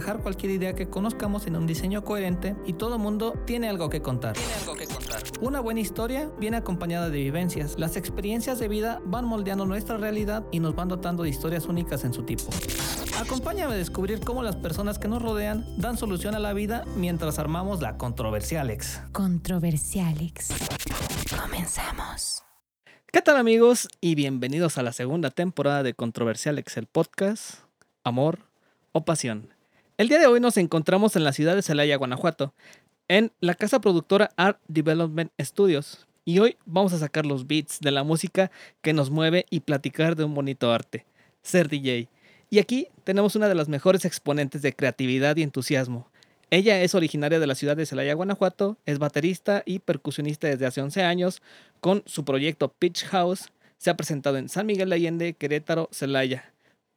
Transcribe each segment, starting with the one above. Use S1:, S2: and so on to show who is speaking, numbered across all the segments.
S1: cualquier idea que conozcamos en un diseño coherente y todo mundo tiene algo que contar. Tiene algo que contar. Una buena historia viene acompañada de vivencias. Las experiencias de vida van moldeando nuestra realidad y nos van dotando de historias únicas en su tipo. Acompáñame a descubrir cómo las personas que nos rodean dan solución a la vida mientras armamos la Controversialex.
S2: Controversialex. Comenzamos.
S1: ¿Qué tal amigos? Y bienvenidos a la segunda temporada de Controversialex, el podcast Amor o Pasión. El día de hoy nos encontramos en la ciudad de Celaya, Guanajuato, en la casa productora Art Development Studios. Y hoy vamos a sacar los beats de la música que nos mueve y platicar de un bonito arte, ser DJ. Y aquí tenemos una de las mejores exponentes de creatividad y entusiasmo. Ella es originaria de la ciudad de Celaya, Guanajuato, es baterista y percusionista desde hace 11 años. Con su proyecto Pitch House se ha presentado en San Miguel de Allende, Querétaro, Celaya.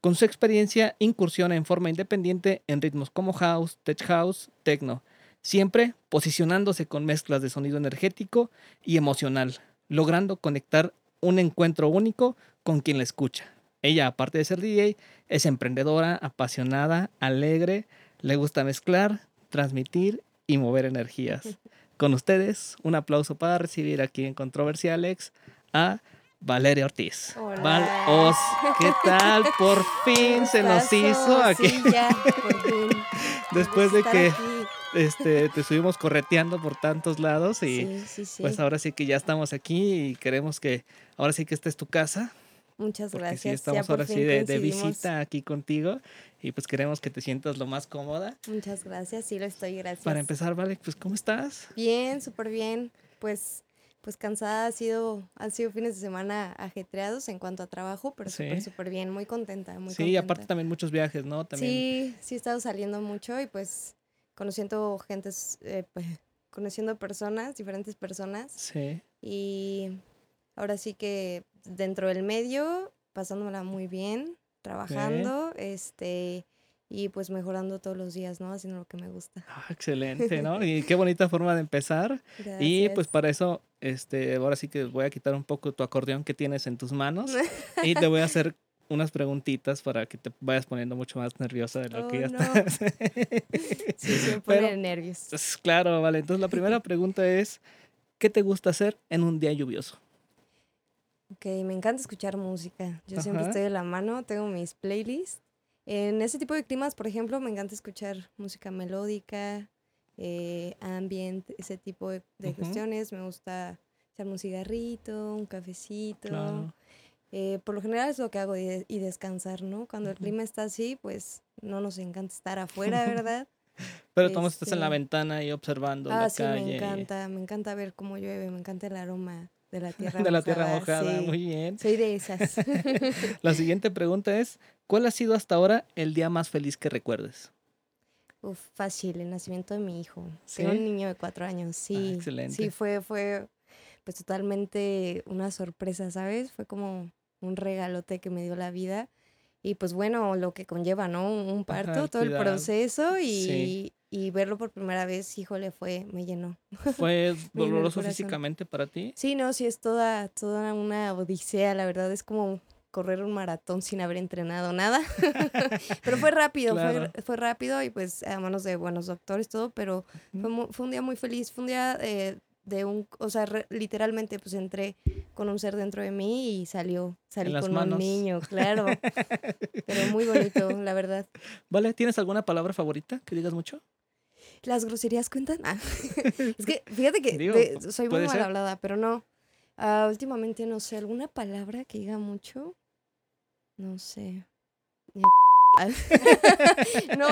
S1: Con su experiencia incursiona en forma independiente en ritmos como house, tech house, techno, siempre posicionándose con mezclas de sonido energético y emocional, logrando conectar un encuentro único con quien la escucha. Ella, aparte de ser DJ, es emprendedora, apasionada, alegre, le gusta mezclar, transmitir y mover energías. Con ustedes, un aplauso para recibir aquí en Controversialex a Valeria Ortiz.
S3: Hola.
S1: Val Oz, ¿qué tal? Por fin se nos hizo aquí.
S3: Sí, ya, por fin.
S1: Después de que
S3: aquí.
S1: este, te estuvimos correteando por tantos lados y
S3: Sí, sí, sí.
S1: pues ahora sí que ya estamos aquí y queremos que ahora sí que esta es tu casa.
S3: Muchas
S1: Porque
S3: gracias.
S1: sí, estamos ahora sí de, visita aquí contigo y pues queremos que te sientas lo más cómoda.
S3: Muchas gracias, sí lo estoy, gracias.
S1: Para empezar, Vale, pues ¿cómo estás?
S3: Bien, súper bien. Pues, pues cansada, ha sido, han sido fines de semana ajetreados en cuanto a trabajo, pero
S1: Sí.
S3: súper, súper bien, muy contenta, muy
S1: sí,
S3: contenta.
S1: y aparte también muchos viajes, ¿no? También.
S3: Sí, sí he estado saliendo mucho y pues conociendo gentes, eh, pues, conociendo personas, diferentes personas.
S1: Sí.
S3: Y ahora sí que dentro del medio, pasándola muy bien, trabajando, este, y pues mejorando todos los días, ¿no? Haciendo lo que me gusta.
S1: Ah, excelente, ¿no? Y qué bonita forma de empezar. Y pues
S3: Gracias.
S1: para eso, este, ahora sí que voy a quitar un poco tu acordeón que tienes en tus manos y te voy a hacer unas preguntitas para que te vayas poniendo mucho más nerviosa de lo que
S3: Oh,
S1: ya
S3: no.
S1: estás.
S3: Sí, se pone nervios.
S1: Pues, claro, vale. Entonces la primera pregunta es, ¿qué te gusta hacer en un día lluvioso?
S3: Ok, me encanta escuchar música. Yo siempre estoy de la mano, tengo mis playlists. En ese tipo de climas, por ejemplo, me encanta escuchar música melódica, eh, ambient, ese tipo de, cuestiones. Me gusta echarme un cigarrito, un cafecito.
S1: Claro.
S3: Eh, por lo general es lo que hago y, de- y descansar, ¿no? Cuando el clima está así, pues no nos encanta estar afuera, ¿verdad?
S1: Pero tú estás en la
S3: Este-
S1: ventana y observando
S3: ah,
S1: la
S3: sí,
S1: calle.
S3: me encanta, me encanta ver cómo llueve, me encanta el aroma de la tierra
S1: De la tierra mojada,
S3: sí.
S1: muy bien.
S3: Soy de esas.
S1: La siguiente pregunta es, ¿cuál ha sido hasta ahora el día más feliz que recuerdes?
S3: Uf, fácil, el nacimiento de mi hijo.
S1: ¿Sí?
S3: Tengo un niño de cuatro años, sí.
S1: excelente.
S3: Sí, fue, fue pues totalmente una sorpresa, ¿sabes? Fue como un regalote que me dio la vida. Y pues bueno, lo que conlleva, ¿no? Un parto, todo el proceso y,
S1: Sí.
S3: y verlo por primera vez, híjole, fue, me llenó.
S1: ¿Fue doloroso físicamente para ti?
S3: Sí, no, sí es toda, toda una odisea, la verdad es como correr un maratón sin haber entrenado nada. pero fue rápido,
S1: Claro.
S3: fue, fue rápido y pues a manos de buenos doctores todo, pero fue, un día muy feliz, fue un día eh, de un, o sea, re- literalmente pues entré con un ser dentro de mí y salió, salí con
S1: manos.
S3: un niño, claro. pero muy bonito, la verdad.
S1: ¿Vale? ¿Tienes alguna palabra favorita que digas mucho?
S3: ¿Las groserías cuentan? Ah, es que fíjate que
S1: Digo,
S3: de- soy muy mal
S1: ser.
S3: hablada, pero no. Ah, últimamente no sé, alguna palabra que diga mucho. No sé. No,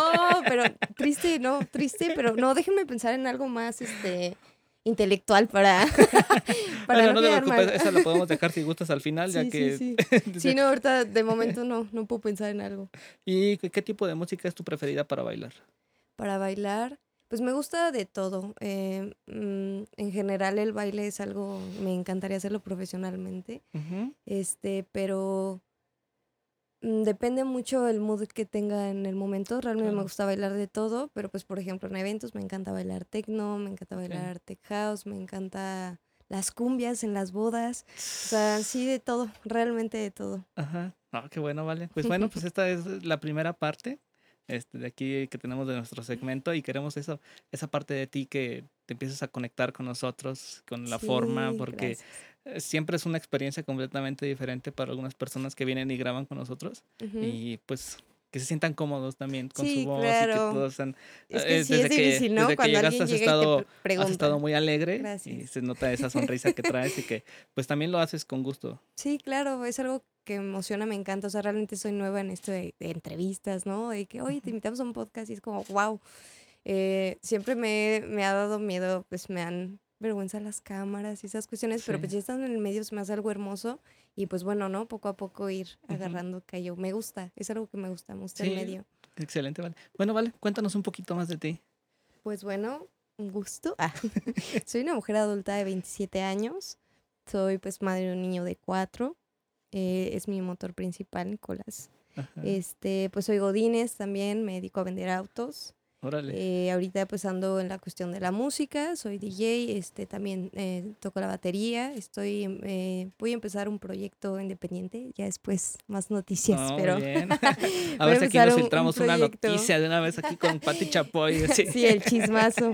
S3: pero triste, no, triste, pero no, déjenme pensar en algo más, este, intelectual para, para
S1: no te
S3: quedar mal.
S1: preocupes, esa la podemos dejar si gustas al final, ya que...
S3: sí, sí. Sí, no, ahorita de momento no, no puedo pensar en algo.
S1: ¿Y qué, qué tipo de música es tu preferida para bailar?
S3: Para bailar, pues me gusta de todo. eh, mm, en general el baile es algo, me encantaría hacerlo profesionalmente, este, pero depende mucho el mood que tenga en el momento. Realmente me gusta bailar de todo, pero pues por ejemplo en eventos me encanta bailar techno, me encanta bailar tech house, me encanta las cumbias en las bodas, o sea, sí de todo, realmente de todo.
S1: Ajá. Ah, qué bueno, vale. Pues bueno, pues esta es la primera parte este, de aquí que tenemos de nuestro segmento y queremos eso, esa parte de ti que te empieces a conectar con nosotros, con la forma, porque
S3: gracias.
S1: Eh, siempre es una experiencia completamente diferente para algunas personas que vienen y graban con nosotros y pues que se sientan cómodos también con
S3: Sí,
S1: su voz y que
S3: claro.
S1: todos están...
S3: Es
S1: eh,
S3: que sí
S1: desde
S3: es
S1: que-
S3: difícil, ¿no?
S1: desde que llegaste has estado-
S3: y.
S1: Has estado muy alegre y
S3: Gracias.
S1: se nota esa sonrisa que traes y que pues también lo haces con gusto.
S3: Sí, claro, es algo que emociona, me encanta. O sea, realmente soy nueva en esto de, de entrevistas, ¿no? De que, oye, te invitamos a un podcast y es como, wow. siempre me, me ha dado miedo, pues me han vergüenza las cámaras y esas cuestiones, pero pues ya estando en el medio se me hace algo hermoso y pues bueno, ¿no? Poco a poco ir agarrando callo. Me gusta, es algo que me gusta, me gusta
S1: Sí.
S3: el medio.
S1: Excelente, vale. Bueno, vale, cuéntanos un poquito más de ti.
S3: Pues bueno, un gusto. Ah, soy una mujer adulta de 27 años. Soy pues madre de un niño de 4. es mi motor principal, Nicolás.
S1: Ajá.
S3: Este, pues soy Godínez también, me dedico a vender autos.
S1: Órale.
S3: Eh, ahorita pues ando en la cuestión de la música, soy DJ, este, también eh, toco la batería, estoy, em- eh, voy a empezar un proyecto independiente, ya después más noticias,
S1: No,
S3: pero
S1: bien. a ver si aquí nos
S3: un- un
S1: filtramos una noticia de una vez aquí con Pati Chapoy. Sí.
S3: sí, el chismazo.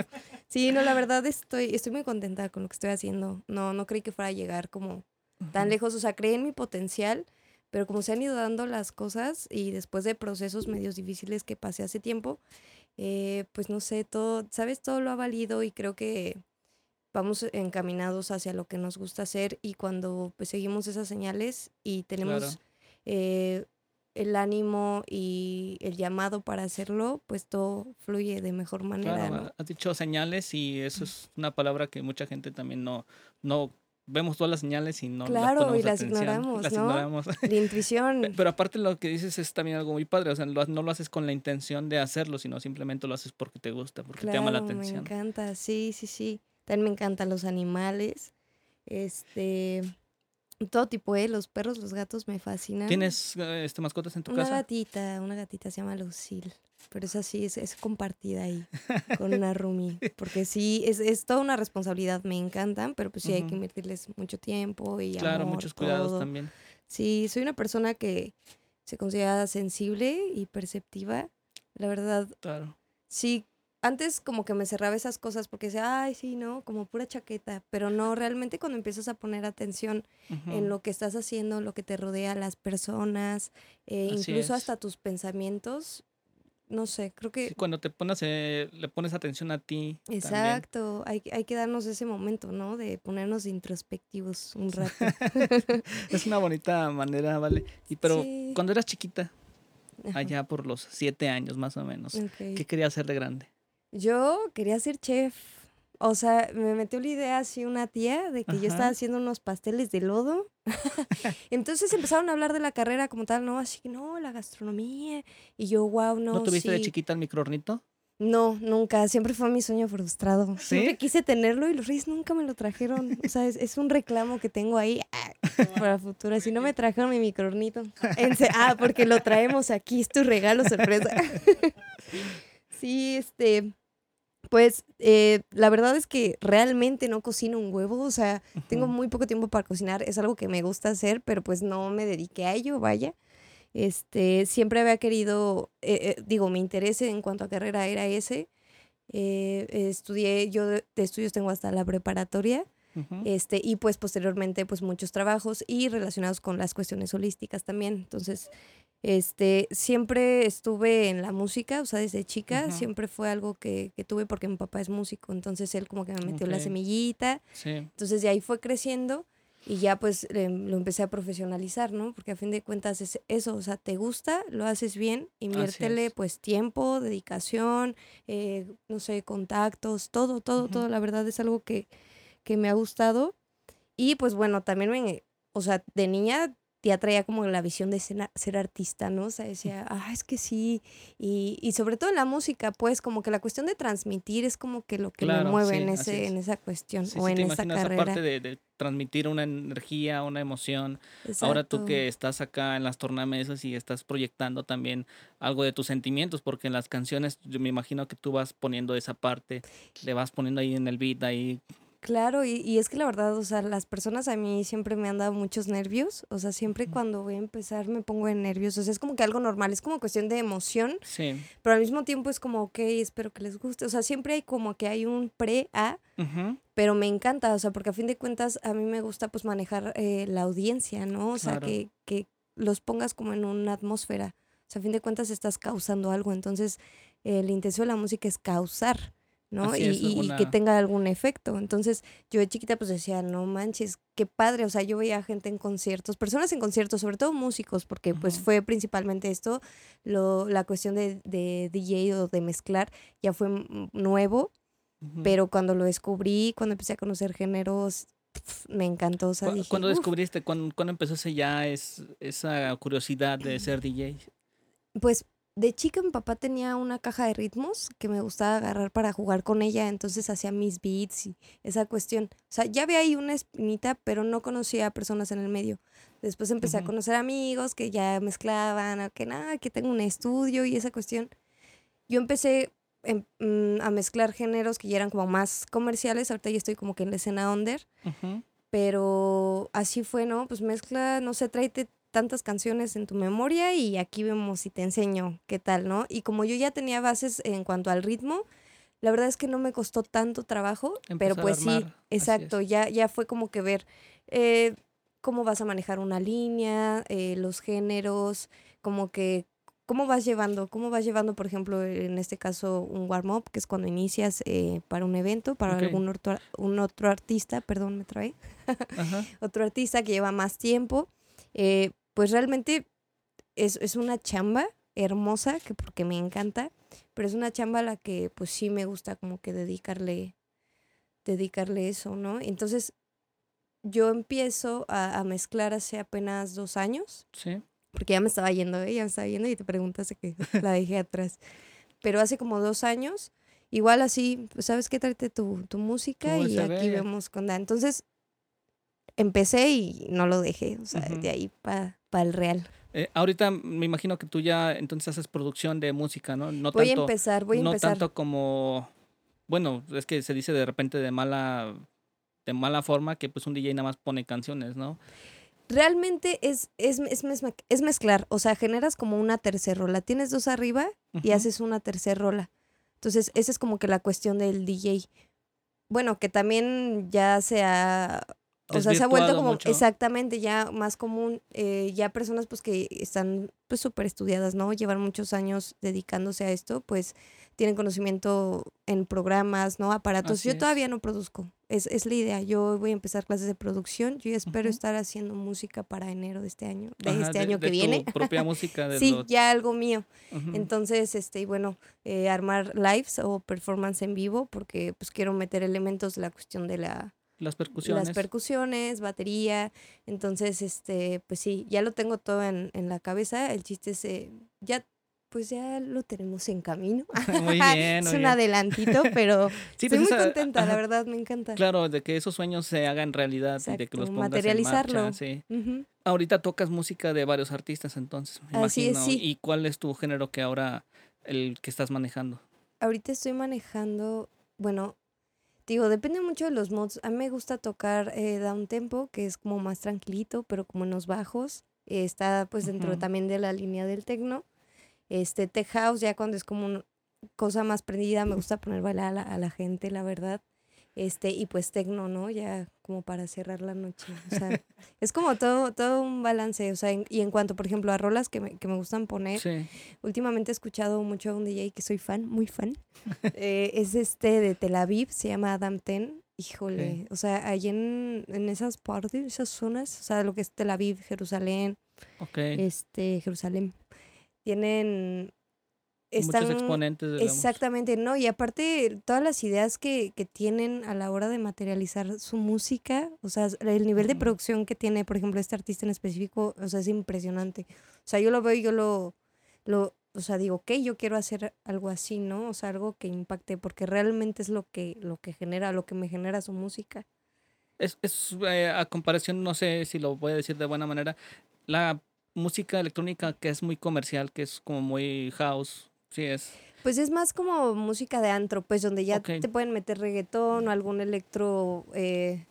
S3: Sí, no, la verdad estoy, estoy muy contenta con lo que estoy haciendo. No, no creí que fuera a llegar como tan lejos, o sea, creí en mi potencial, pero como se han ido dando las cosas y después de procesos medios difíciles que pasé hace tiempo, eh, pues no sé, todo, sabes, todo lo ha valido y creo que vamos encaminados hacia lo que nos gusta hacer y cuando pues seguimos esas señales y tenemos
S1: Claro.
S3: eh, el ánimo y el llamado para hacerlo, pues todo fluye de mejor manera.
S1: Claro,
S3: ¿no?
S1: has dicho señales y eso es una palabra que mucha gente también no, no vemos todas las señales y no las
S3: Claro, y
S1: ponemos
S3: las
S1: atención,
S3: ignoramos,
S1: las
S3: ¿no?
S1: ignoramos.
S3: La intuición.
S1: Pero aparte lo que dices es también algo muy padre, o sea, no lo haces con la intención de hacerlo, sino simplemente lo haces porque te gusta, porque te llama la atención.
S3: Me encanta, sí, sí, sí. También me encantan los animales. Este, todo tipo, ¿eh? Los perros, los gatos me fascinan.
S1: ¿Tienes eh, este mascotas en tu
S3: una
S1: casa?
S3: gatita, una gatita se llama Lucille. Pero es así, es, es compartida ahí con una roomie. Porque sí, es, es toda una responsabilidad, me encantan, pero pues sí hay que invertirles mucho tiempo y
S1: Claro,
S3: amor,
S1: muchos cuidados
S3: todo.
S1: también.
S3: Sí, soy una persona que se considera sensible y perceptiva. La verdad,
S1: Claro.
S3: sí, antes como que me cerraba esas cosas porque decía, ay, sí, no, como pura chaqueta, pero no, realmente cuando empiezas a poner atención en lo que estás haciendo, lo que te rodea, las personas, eh, incluso
S1: es.
S3: hasta tus pensamientos, no sé, creo que...
S1: Sí, cuando te pones, eh, le pones atención a ti.
S3: Exacto, hay, que- hay que darnos ese momento, ¿no? De ponernos introspectivos un rato.
S1: Es una bonita manera, ¿vale? Y pero
S3: Sí.
S1: cuando eras chiquita,
S3: Ajá,
S1: allá por los siete años más o menos. ¿qué querías hacer de grande?
S3: Yo quería ser chef. O sea, me metió la idea así una tía de que yo estaba haciendo unos pasteles de lodo. Entonces empezaron a hablar de la carrera como tal, ¿no? Así que no, la gastronomía. Y yo, wow, no.
S1: ¿No, tuviste de
S3: sí".
S1: chiquita el microornito?
S3: No, nunca. Siempre fue mi sueño frustrado. Siempre quise tenerlo y los reyes nunca me lo trajeron. O sea, es, es un reclamo que tengo ahí ah, para futuro. Si no me trajeron mi microornito. Ah, porque lo traemos aquí. Es tu regalo sorpresa. sí, este. Pues eh, la verdad es que realmente no cocino un huevo. O sea, tengo muy poco tiempo para cocinar. Es algo que me gusta hacer, pero pues no me dediqué a ello, vaya. Este, siempre había querido, eh, eh, digo, mi interés en cuanto a carrera era ese. Eh, estudié, yo de, de estudios tengo hasta la preparatoria, este, y pues posteriormente pues muchos trabajos y relacionados con las cuestiones holísticas también. Entonces, este, siempre estuve en la música, o sea, desde chica, siempre fue algo que, que tuve porque mi papá es músico, entonces él como que me metió la semillita,
S1: Sí.
S3: entonces de ahí fue creciendo y ya pues em, lo empecé a profesionalizar, ¿no? Porque a fin de cuentas es eso, o sea, te gusta, lo haces bien, inviértele
S1: es.
S3: pues tiempo, dedicación, eh, no sé, contactos, todo, todo, todo, la verdad es algo que, que me ha gustado. Y pues bueno, también me, o sea, de niña ya traía como la visión de ser, ser artista, ¿no? O sea, decía, ah, es que sí. Y, y sobre todo en la música, pues como que la cuestión de transmitir es como que lo que
S1: Claro,
S3: me mueve
S1: sí,
S3: en, ese,
S1: es.
S3: en esa cuestión
S1: Sí,
S3: o
S1: sí,
S3: en
S1: te
S3: esa
S1: imaginas
S3: carrera.
S1: aparte de, de transmitir una energía, una emoción. Ahora tú que estás acá en las tornamesas y estás proyectando también algo de tus sentimientos, porque en las canciones yo me imagino que tú vas poniendo esa parte, le vas poniendo ahí en el beat, ahí.
S3: Claro, y, y es que la verdad, o sea, las personas a mí siempre me han dado muchos nervios, o sea, siempre cuando voy a empezar me pongo de nervios, o sea, es como que algo normal, es como cuestión de emoción,
S1: Sí.
S3: pero al mismo tiempo es como, ok, espero que les guste, o sea, siempre hay como que hay un pre-A, pero me encanta, o sea, porque a fin de cuentas a mí me gusta pues manejar eh, la audiencia, ¿no? O sea,
S1: Claro.
S3: que, que los pongas como en una atmósfera, o sea, a fin de cuentas estás causando algo, entonces eh, la intención de la música es causar, ¿no? Y,
S1: es,
S3: y- y que tenga algún efecto. Entonces yo de chiquita pues decía, no manches, qué padre, o sea, yo veía gente en conciertos, personas en conciertos, sobre todo músicos, porque pues fue principalmente esto, lo, la cuestión de, de DJ o de mezclar ya fue nuevo, pero cuando lo descubrí, cuando empecé a conocer géneros, me encantó. O sea,
S1: ¿Cu-
S3: dije,
S1: ¿Cuándo descubriste, cuándo, cuándo empezó ya es, esa curiosidad de ser DJ?
S3: Pues de chica mi papá tenía una caja de ritmos que me gustaba agarrar para jugar con ella, entonces hacía mis beats y esa cuestión. O sea, ya había ahí una espinita, pero no conocía a personas en el medio. Después empecé a conocer amigos que ya mezclaban, o que nada, que tengo un estudio y esa cuestión. Yo empecé em- mm, a mezclar géneros que ya eran como más comerciales, ahorita ya estoy como que en la escena under. Pero así fue, ¿no? Pues mezcla, no sé, tráete tantas canciones en tu memoria y aquí vemos si te enseño qué tal, ¿no? Y como yo ya tenía bases en cuanto al ritmo, la verdad es que no me costó tanto trabajo, pero
S1: Empezar
S3: pues sí,
S1: armar,
S3: exacto, ya, ya fue como que ver eh, cómo vas a manejar una línea, eh, los géneros, como que cómo vas llevando, cómo vas llevando, por ejemplo, en este caso un warm-up, que es cuando inicias eh, para un evento, para algún otro, un otro artista, perdón, me trae otro artista que lleva más tiempo, eh, pues realmente es, es una chamba hermosa, que porque me encanta, pero es una chamba a la que pues sí me gusta como que dedicarle, dedicarle eso, ¿no? Entonces yo empiezo a, a mezclar hace apenas dos años,
S1: Sí.
S3: porque ya me estaba yendo, ¿eh? ya me estaba yendo y te preguntaste que la dejé atrás, pero hace como dos años, igual así, pues, ¿sabes qué? Tráete tu, tu música y aquí vemos con Entonces empecé y no lo dejé, o sea, de ahí para el real.
S1: Eh, ahorita me imagino que tú ya entonces haces producción de música, ¿no? No
S3: voy
S1: tanto,
S3: a empezar, voy a
S1: no
S3: empezar.
S1: tanto como, bueno, es que se dice de repente de mala, de mala forma que pues un DJ nada más pone canciones, ¿no?
S3: Realmente es, es, es, es mezclar, o sea, generas como una tercera rola. Tienes dos arriba y haces una tercera rola. Entonces, esa es como que la cuestión del DJ. Bueno, que también ya se ha... O sea, se ha vuelto como
S1: mucho.
S3: exactamente ya más común, eh, ya personas pues que están pues súper estudiadas, ¿no? Llevan muchos años dedicándose a esto, pues tienen conocimiento en programas, ¿no? Aparatos.
S1: Así
S3: Yo
S1: es.
S3: todavía no produzco, es, es la idea. Yo voy a empezar clases de producción, yo espero estar haciendo música para enero de este año, de
S1: Ajá,
S3: este
S1: de-
S3: año que
S1: de
S3: viene.
S1: Tu propia música. De
S3: Sí, ya algo mío. Entonces, este, y bueno, eh, armar lives o performance en vivo, porque pues quiero meter elementos de la cuestión de la,
S1: Las percusiones.
S3: las percusiones, batería. Entonces, este, pues sí, ya lo tengo todo en, en la cabeza. El chiste es, eh, ya, pues ya lo tenemos en camino.
S1: Muy bien,
S3: es un
S1: bien.
S3: adelantito, pero
S1: Sí,
S3: estoy
S1: pues
S3: muy
S1: esa-
S3: contenta, la verdad, me encanta.
S1: Claro, de que esos sueños se hagan realidad y de que
S3: Exacto,
S1: los pongas en
S3: materializarlo.
S1: marcha, sí.
S3: Ujú.
S1: Ahorita tocas música de varios artistas, entonces, me
S3: Así es,
S1: imagino.
S3: sí.
S1: ¿Y cuál es tu género que ahora, el que estás manejando?
S3: ahorita estoy manejando, bueno, digo, depende mucho de los mods. A mí me gusta tocar eh, down tempo, que es como más tranquilito, pero como en los bajos. Eh, está pues dentro también de la línea del techno. Este, tech house, ya cuando es como una cosa más prendida, me gusta poner bailar a la, a la gente, la verdad. Este, y pues techno, ¿no? Ya como para cerrar la noche. O sea, es como todo, todo un balance. O sea, en- y en cuanto, por ejemplo, a rolas que me, que me gustan poner,
S1: Sí.
S3: Últimamente he escuchado mucho a un DJ que soy fan, muy fan. Eh, es este de Tel Aviv, se llama Adam Ten. híjole, o sea, allí en, en esas partes, esas zonas, o sea, lo que es Tel Aviv, Jerusalén,
S1: Ok.
S3: este, Jerusalén, tienen...
S1: Muchos
S3: Están,
S1: exponentes de la música.
S3: Exactamente, ¿no? Y aparte, todas las ideas que, que tienen a la hora de materializar su música, o sea, el nivel de producción que tiene, por ejemplo, este artista en específico, o sea, es impresionante. O sea, yo lo veo y yo lo, lo, o sea, digo, ok, yo quiero hacer algo así, ¿no? O sea, algo que impacte, porque realmente es lo que, lo que genera, lo que me genera su música.
S1: Es, es, eh, a comparación, no sé si lo voy a decir de buena manera, la música electrónica que es muy comercial, que es como muy house, sí es.
S3: Pues es más como música de antro, pues donde ya te pueden meter reggaetón o algún electro eh,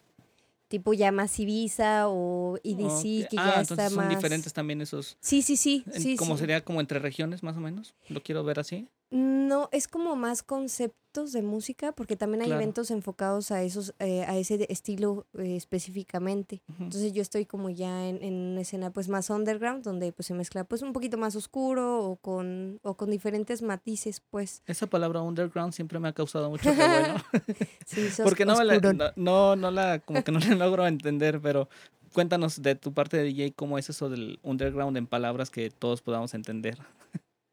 S3: tipo ya más Ibiza o EDC,
S1: Ok.
S3: que
S1: ah,
S3: ya
S1: entonces
S3: está
S1: son
S3: más...
S1: diferentes también esos.
S3: Sí, sí, sí,
S1: como
S3: sí.
S1: sería como entre regiones, más o menos. Lo quiero ver así.
S3: No, es como más conceptos de música, porque también hay
S1: Claro.
S3: eventos enfocados a esos, eh, a ese estilo eh, específicamente. Entonces yo estoy como ya en, en una escena pues más underground, donde pues se mezcla pues un poquito más oscuro o con, o con diferentes matices, pues.
S1: Esa palabra underground siempre me ha causado mucho revuelo.
S3: Sí,
S1: Porque no, la- no, no, no la, como que no la logro entender, pero cuéntanos de tu parte de DJ, cómo es eso del underground en palabras que todos podamos entender.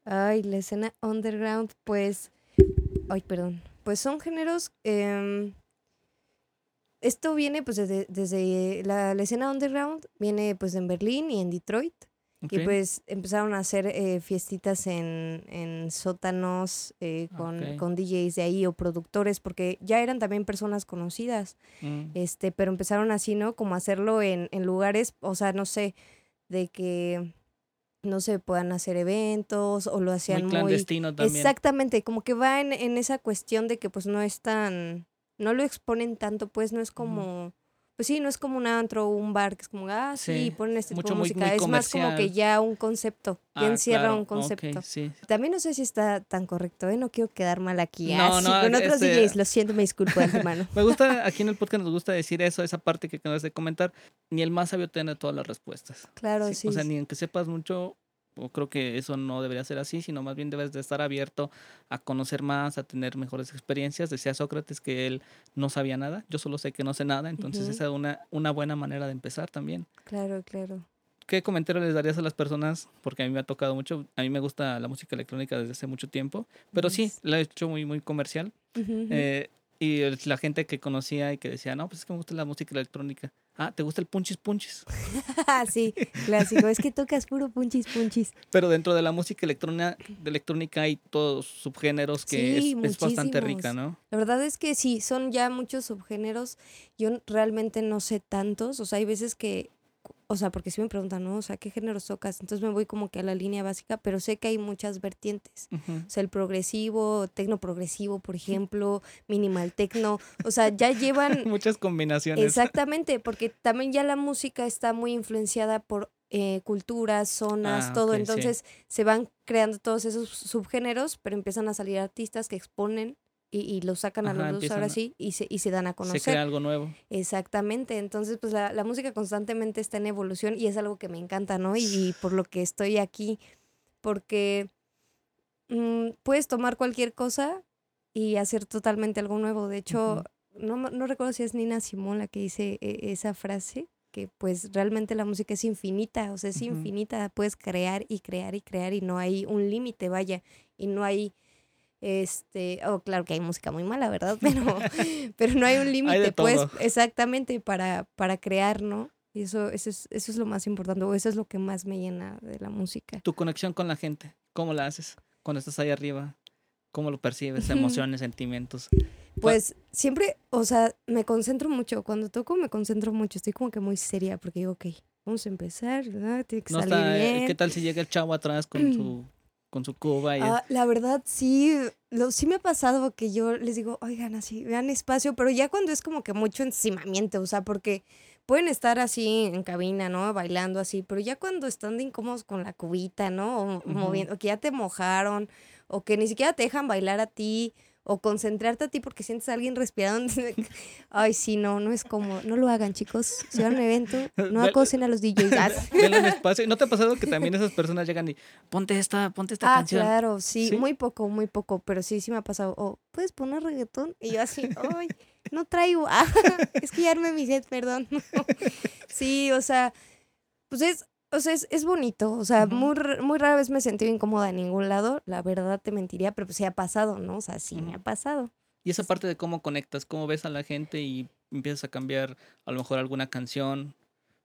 S3: Ay, la escena underground, pues. Ay, perdón. Pues son géneros. em, esto viene, pues, desde, desde la, la escena underground, viene, pues, en Berlín y en Detroit. Y pues empezaron a hacer eh, fiestitas en, en sótanos eh, con, con DJs de ahí o productores, porque ya eran también personas conocidas.
S1: Mm,
S3: Este, pero empezaron así, ¿no? Como a hacerlo en, en lugares, o sea, no sé, de que no se puedan hacer eventos o lo hacían
S1: muy
S3: muy...
S1: clandestino también.
S3: Exactamente, como que va en, en esa cuestión de que pues no es tan, no lo exponen tanto, pues no es como, pues sí, no es como un antro o un bar que es como, ah, sí,
S1: Sí,
S3: ponen este tipo de música,
S1: muy
S3: es más como que ya un concepto, ya
S1: Ah,
S3: encierra
S1: claro,
S3: un concepto.
S1: sí.
S3: También no sé si está tan correcto, ¿eh? No quiero quedar mal aquí.
S1: No,
S3: Ah, sí,
S1: no,
S3: con otros
S1: este-
S3: DJs, lo siento, me disculpo de antemano.
S1: Me gusta, aquí en el podcast nos gusta decir eso, esa parte que acabas de comentar. Ni el más sabio tiene todas las respuestas.
S3: Claro,
S1: Sí,
S3: sí.
S1: O sea, ni aunque sepas mucho, creo que eso no debería ser así, sino más bien debes de estar abierto a conocer más, a tener mejores experiencias. Decía Sócrates que él no sabía nada, yo solo sé que no sé nada, entonces esa es una, una buena manera de empezar también.
S3: Claro, claro.
S1: ¿Qué comentario les darías a las personas? Porque a mí me ha tocado mucho, a mí me gusta la música electrónica desde hace mucho tiempo, pero sí, la he hecho muy, muy comercial.
S3: Ujú.
S1: Eh, y la gente que conocía y que decía, no, pues es que me gusta la música electrónica. Ah, ¿te gusta el punchis punchis?
S3: sí, clásico. Es que tocas puro punchis punchis.
S1: Pero dentro de la música electrónica, de electrónica hay todos subgéneros que
S3: Sí,
S1: es, es bastante rica. ¿no?
S3: La verdad es que sí, son ya muchos subgéneros. Yo realmente no sé tantos. O sea, hay veces que, o sea, porque si me preguntan, ¿no? O sea, ¿qué géneros tocas? Entonces me voy como que a la línea básica, pero sé que hay muchas vertientes. O sea, el progresivo, tecno progresivo, por ejemplo, minimal tecno. O sea, ya llevan
S1: Muchas combinaciones.
S3: Exactamente, porque también ya la música está muy influenciada por eh, culturas, zonas,
S1: Ah,
S3: todo.
S1: sí.
S3: Entonces se van creando todos esos subgéneros, pero empiezan a salir artistas que exponen y, y los sacan a la luz ahora
S1: a-
S3: sí y se, y se dan a
S1: Se
S3: conocer.
S1: crea algo nuevo.
S3: Exactamente, entonces pues la, la música constantemente está en evolución y es algo que me encanta, ¿no? Y, y por lo que estoy aquí, porque mm, puedes tomar cualquier cosa y hacer totalmente algo nuevo. De hecho, no, no recuerdo si es Nina Simón la que dice eh, esa frase, que pues realmente la música es infinita, o sea, es infinita, puedes crear y crear y crear y no hay un límite, vaya, y no hay... Este, oh, claro que hay música muy mala, ¿verdad? Pero, pero no hay un límite, pues, exactamente, para, para crear, ¿no? Y eso, eso, es, eso es lo más importante, o eso es lo que más me llena de la música.
S1: Tu conexión con la gente, ¿cómo la haces cuando estás ahí arriba? ¿Cómo lo percibes? Emociones, sentimientos.
S3: Pues siempre, o sea, me concentro mucho. Cuando toco me concentro mucho. Estoy como que muy seria porque digo, ok, vamos a empezar, ¿verdad? Tiene que
S1: No
S3: salir
S1: está, eh,
S3: bien.
S1: ¿Qué tal si llega el chavo atrás con su, con su cuba? Y,
S3: Ah, la verdad, sí, lo, sí me ha pasado que yo les digo, oigan, así, vean espacio, pero ya cuando es como que mucho encimamiento, o sea, porque pueden estar así en cabina, ¿no? Bailando así, pero ya cuando están de incómodos con la cubita, ¿no? O, moviendo, o que ya te mojaron, o que ni siquiera te dejan bailar a ti, o concentrarte a ti porque sientes a alguien respirando. Ay, sí, no, no es como, no lo hagan, chicos. Si van a un evento, no acosen a los DJs. Ah,
S1: un espacio. ¿No te ha pasado que también esas personas llegan y ponte esta, ponte esta
S3: Ah,
S1: canción?
S3: claro, sí,
S1: ¿Sí?
S3: muy poco, muy poco, pero sí, sí me ha pasado. Oh, ¿puedes poner reggaetón? Y yo así, ay, no traigo. Ah, es que ya armé mi set, perdón. sí, o sea, pues es, o sea, es, es bonito. O sea, muy, muy rara vez me he sentido incómoda en ningún lado. La verdad te mentiría, pero pues sí ha pasado, ¿no? O sea, sí me ha pasado.
S1: Y esa parte de cómo conectas, cómo ves a la gente y empiezas a cambiar a lo mejor alguna canción,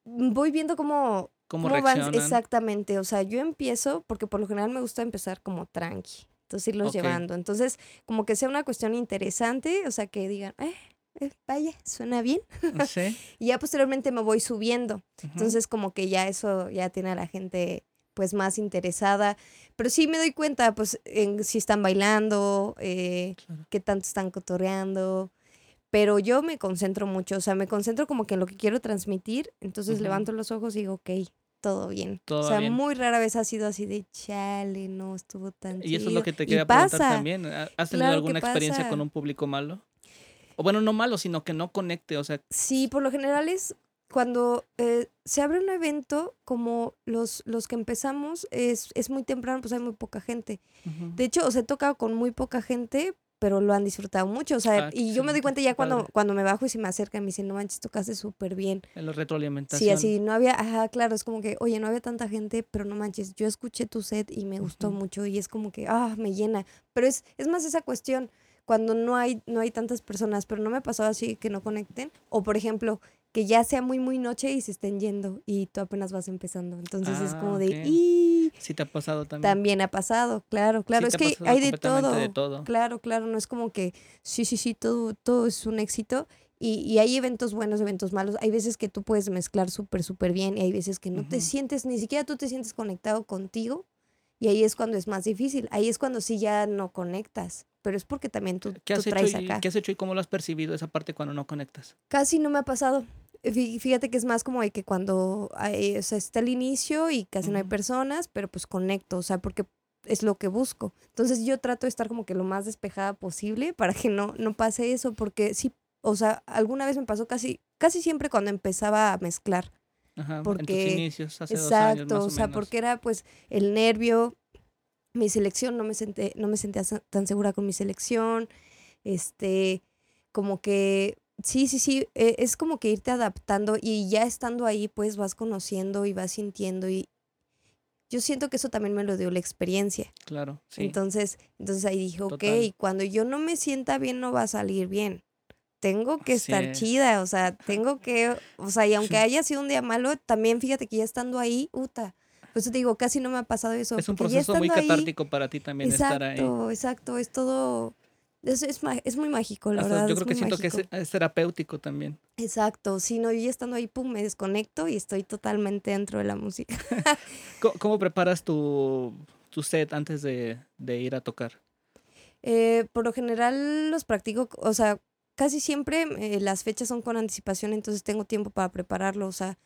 S3: Voy viendo cómo,
S1: cómo,
S3: cómo van exactamente. O sea, yo empiezo, porque por lo general me gusta empezar como tranqui. Entonces irlos llevando. Entonces, como que sea una cuestión interesante, o sea, que digan, eh, eh, vaya, suena bien.
S1: Sí.
S3: Y ya posteriormente me voy subiendo. Entonces, como que ya eso ya tiene a la gente pues más interesada. Pero sí me doy cuenta, pues, en si están bailando, eh,
S1: Claro.
S3: qué tanto están cotorreando. Pero yo me concentro mucho, o sea, me concentro como que en lo que quiero transmitir. Entonces levanto los ojos y digo, ok, todo bien.
S1: Todo
S3: o sea,
S1: bien.
S3: muy rara vez ha sido así de chale, no estuvo tan
S1: Y eso es
S3: chido".
S1: lo que te quería preguntar también. ¿ha- ¿Has tenido
S3: Claro
S1: alguna experiencia
S3: pasa.
S1: con un público malo? O bueno, no malo, sino que no conecte, o sea,
S3: Sí, por lo general es cuando eh, se abre un evento, como los, los que empezamos, es, es muy temprano, pues hay muy poca gente. De hecho, o sea, he tocado con muy poca gente, pero lo han disfrutado mucho. O sea,
S1: Ah,
S3: y yo me doy cuenta ya cuando,
S1: padre.
S3: cuando me bajo y se me acercan y me dicen, no manches, tocaste súper bien.
S1: en la retroalimentación.
S3: Sí, así no había, ajá, claro, es como que, oye, no había tanta gente, pero no manches, yo escuché tu set y me gustó mucho y es como que, ah, me llena. Pero es, es más esa cuestión cuando no hay, no hay tantas personas, pero no me ha pasado así que no conecten. O por ejemplo, que ya sea muy, muy noche y se estén yendo y tú apenas vas empezando. Entonces es
S1: Ah,
S3: como de,
S1: ok.
S3: y
S1: Sí te ha pasado también.
S3: también ha pasado, claro, claro,
S1: Sí
S3: es que hay de todo.
S1: de todo.
S3: Claro, claro, no es como que sí, sí, sí, todo, todo es un éxito. Y, y hay eventos buenos, eventos malos. Hay veces que tú puedes mezclar súper, súper bien y hay veces que no te sientes, ni siquiera tú te sientes conectado contigo. Y ahí es cuando es más difícil. Ahí es cuando sí ya no conectas. Pero es porque también tú,
S1: ¿Qué
S3: tú
S1: has, hecho
S3: traes
S1: y,
S3: acá.
S1: ¿Qué has hecho y cómo lo has percibido esa parte cuando no conectas?
S3: Casi no me ha pasado. Fí- Fíjate que es más como de que cuando hay- o sea, está el inicio y casi no hay personas, pero pues conecto, o sea, porque es lo que busco. Entonces yo trato de estar como que lo más despejada posible para que no, no pase eso, porque sí, o sea, alguna vez me pasó casi, casi siempre cuando empezaba a mezclar.
S1: Ajá, en tus
S3: Porque-
S1: inicios, hace dos años
S3: Exacto,
S1: más
S3: o
S1: o
S3: sea,
S1: menos.
S3: porque era pues el nervio, mi selección, no me senté, no me sentía tan segura con mi selección, este, como que, sí, sí, sí, e- es como que irte adaptando y ya estando ahí, pues vas conociendo y vas sintiendo y yo siento que eso también me lo dio la experiencia.
S1: Claro, sí.
S3: Entonces, entonces ahí dije, ok,
S1: Total.
S3: cuando yo no me sienta bien no va a salir bien. Tengo que
S1: Así
S3: estar
S1: es.
S3: chida, o sea, tengo que, o sea, y aunque haya sido un día malo, también fíjate que ya estando ahí, uta, pues te digo, casi no me ha pasado eso.
S1: es un proceso muy
S3: ahí-
S1: catártico para ti también estar ahí.
S3: Exacto, exacto, es todo, es, es, es muy mágico, la
S1: Hasta
S3: verdad.
S1: yo
S3: es
S1: creo que siento que es,
S3: mágico.
S1: es terapéutico también.
S3: Exacto, sí, no, yo ya estando ahí, pum, me desconecto y estoy totalmente dentro de la música.
S1: ¿Cómo, cómo preparas tu, tu set antes de, de ir a tocar?
S3: Eh, por lo general los practico, o sea, casi siempre eh, las fechas son con anticipación, entonces tengo tiempo para prepararlo, o sea,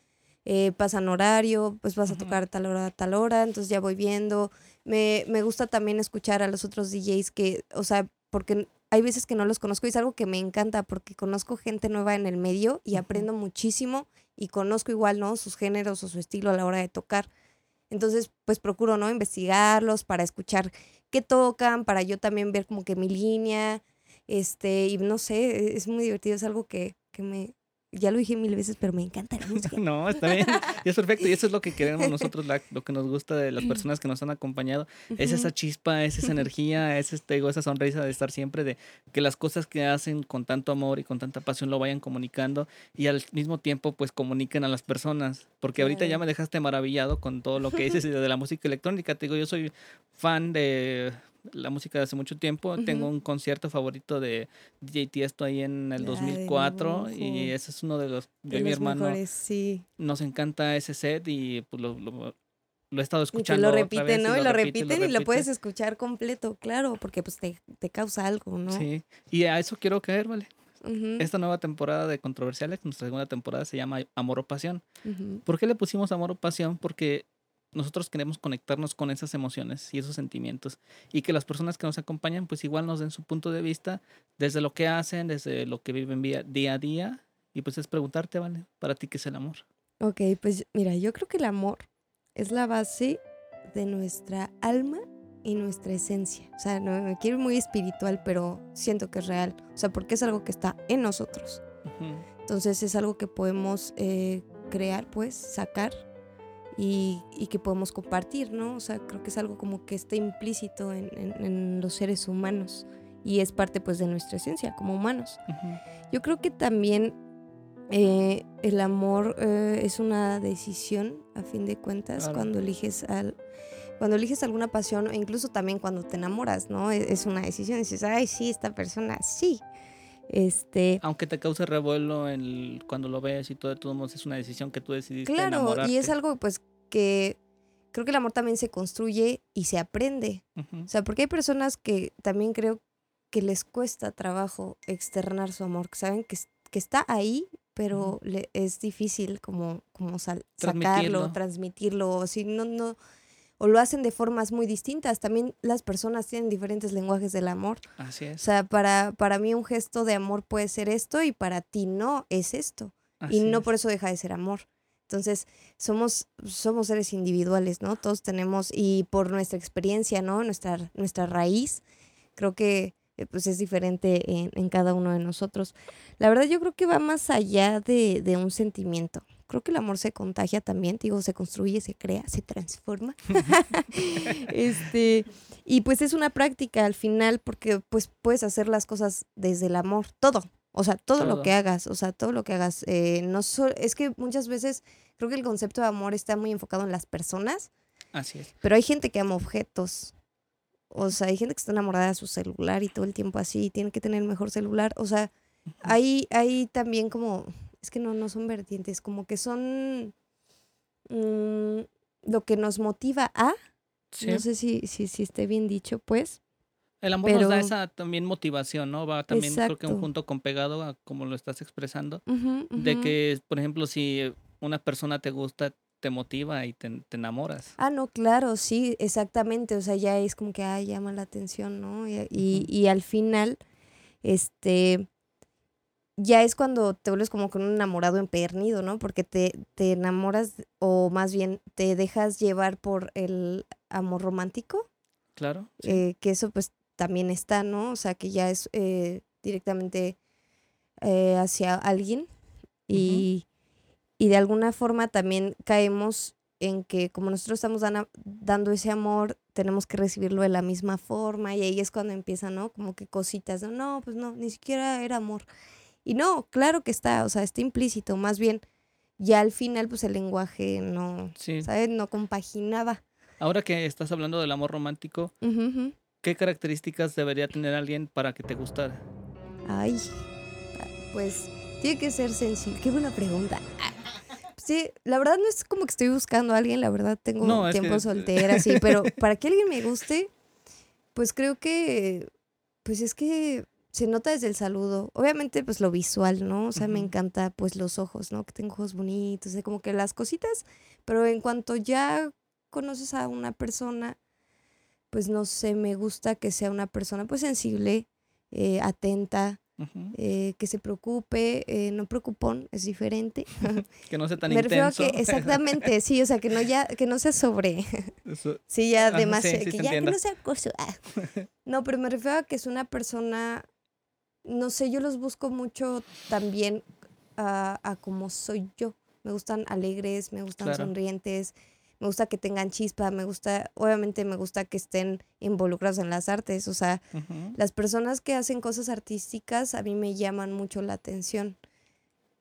S3: eh, pasan horario, pues vas a tocar tal hora, a tal hora, entonces ya voy viendo. Me, me gusta también escuchar a los otros DJs que, o sea, porque hay veces que no los conozco y es algo que me encanta porque conozco gente nueva en el medio y aprendo muchísimo y conozco igual, ¿no? Sus géneros o su estilo a la hora de tocar. Entonces, pues procuro, ¿no? Investigarlos para escuchar qué tocan, para yo también ver como que mi línea, este, y no sé, es muy divertido, es algo que, que me, ya lo dije mil veces, pero me encanta la música.
S1: No, está bien. Y es perfecto. Y eso es lo que queremos nosotros, la- lo que nos gusta de las personas que nos han acompañado. Es esa chispa, es esa energía, es este, esa sonrisa de estar siempre, de que las cosas que hacen con tanto amor y con tanta pasión lo vayan comunicando y al mismo tiempo pues comuniquen a las personas. Porque ahorita ya me dejaste maravillado con todo lo que dices de la música electrónica. Te digo, yo soy fan de la música de hace mucho tiempo. Tengo un concierto favorito de DJ Tiesto ahí en el
S3: Ay, de
S1: 2004 y ese es uno de los, yo
S3: De
S1: y mi hermano
S3: mejores, sí.
S1: nos encanta ese set y pues lo, lo- lo he estado
S3: Y que
S1: escuchando.
S3: lo
S1: otra
S3: repiten,
S1: vez
S3: ¿no? Y lo,
S1: repite
S3: repiten y lo
S1: repite.
S3: puedes escuchar completo, claro, porque pues te, te causa algo, ¿no?
S1: Sí, y a eso quiero caer, ¿vale? Esta nueva temporada de Controversiales, nuestra segunda temporada se llama Amor o Pasión. ¿Por qué le pusimos Amor o Pasión? Porque nosotros queremos conectarnos con esas emociones y esos sentimientos y que las personas que nos acompañan pues igual nos den su punto de vista desde lo que hacen, desde lo que viven día a día y pues es preguntarte, ¿vale? Para ti, ¿qué es el amor?
S3: Ok, pues mira, yo creo que el amor es la base de nuestra alma y nuestra esencia. O sea, no me quiero ir muy espiritual, pero siento que es real. O sea, porque es algo que está en nosotros. Entonces es algo que podemos eh, crear, pues, sacar y, y que podemos compartir, ¿no? O sea, creo que es algo como que está implícito en, en- en los seres humanos y es parte, pues, de nuestra esencia como humanos. Yo creo que también eh, el amor eh, es una decisión, a fin de cuentas,
S1: Claro.
S3: cuando eliges al... Cuando eliges alguna pasión, o incluso también cuando te enamoras, ¿no? E- Es una decisión. Dices, ay, sí, esta persona, sí. Este,
S1: Aunque te cause revuelo el- cuando lo ves y todo, de todos modos es una decisión que tú decidiste
S3: Claro,
S1: enamorarte.
S3: y es algo pues que creo que el amor también se construye y se aprende. O sea, porque hay personas que también creo que les cuesta trabajo externar su amor, que saben que, que está ahí, pero le- es difícil como, como sal- sacarlo,
S1: Transmitirlo.
S3: transmitirlo, o si no, no, o lo hacen de formas muy distintas. También las personas tienen diferentes lenguajes del amor.
S1: Así
S3: O
S1: es.
S3: sea, para, para mí un gesto de amor puede ser esto y para ti no es esto
S1: así
S3: y no
S1: es.
S3: por eso deja de ser amor. Entonces, somos, somos seres individuales, ¿no? Todos tenemos, y por nuestra experiencia, ¿no? Nuestra, nuestra raíz, creo que eh, pues es diferente en, en cada uno de nosotros. La verdad, yo creo que va más allá de, de un sentimiento. Creo que el amor se contagia también, te digo, se construye, se crea, se transforma. este, y pues es una práctica al final, porque pues puedes hacer las cosas desde el amor, todo. O sea, todo,
S1: Todo.
S3: lo que hagas, o sea, todo lo que hagas. eh, no so- es que muchas veces creo que el concepto de amor está muy enfocado en las personas,
S1: Así es.
S3: pero hay gente que ama objetos. O sea, hay gente que está enamorada de su celular y todo el tiempo así, tiene que tener el mejor celular. O sea, hay, hay también como, es que no, no son vertientes, como que son mm, lo que nos motiva a,
S1: Sí.
S3: no sé si, si, si esté bien dicho, pues.
S1: El amor nos da esa también motivación, ¿no? Va también creo que
S3: Exacto.
S1: un junto con pegado a como lo estás expresando. De que, por ejemplo, si una persona te gusta, te motiva y te, te enamoras.
S3: Ah, no, claro, sí, exactamente. O sea, ya es como que, ah, llama la atención, ¿no? Y, y, y al final, este, ya es cuando te vuelves como con un enamorado empedernido, ¿no? Porque te, te enamoras, o más bien te dejas llevar por el amor romántico,
S1: Claro. sí.
S3: eh, que eso pues también está, ¿no? O sea, que ya es eh, directamente eh, hacia alguien y, y de alguna forma también caemos en que como nosotros estamos dando ese amor, tenemos que recibirlo de la misma forma y ahí es cuando empiezan, ¿no? Como que cositas, ¿no? No, pues no, ni siquiera era amor. Y no, claro que está, o sea, está implícito, más bien ya al final pues el lenguaje no,
S1: Sí.
S3: ¿sabes? No compaginaba.
S1: Ahora que estás hablando del amor romántico. ¿qué características debería tener alguien para que te gustara?
S3: Ay, pues tiene que ser sensible. Qué buena pregunta. Sí, la verdad no es como que estoy buscando a alguien, la verdad tengo
S1: No,
S3: tiempo
S1: que-
S3: soltera, sí, pero para que alguien me guste, pues creo que, pues es que se nota desde el saludo. Obviamente, pues lo visual, ¿no? O sea, me encanta, pues los ojos, ¿no? Que tengo ojos bonitos, como que las cositas, pero en cuanto ya conoces a una persona, pues no sé, me gusta que sea una persona, pues sensible, eh, atenta, eh, que se preocupe, eh, no preocupón, es diferente.
S1: Que no sea tan
S3: Me refiero a que, exactamente, sí, o sea, que no ya, que no sea sobre,
S1: Eso-
S3: sí, ya
S1: sí, sí
S3: que ya que no sea acoso. ah. No, pero me refiero a que es una persona, no sé, yo los busco mucho también a, a como soy yo. Me gustan alegres, me gustan
S1: Claro.
S3: sonrientes, me gusta que tengan chispa, me gusta, obviamente me gusta que estén involucrados en las artes, o sea, las personas que hacen cosas artísticas a mí me llaman mucho la atención.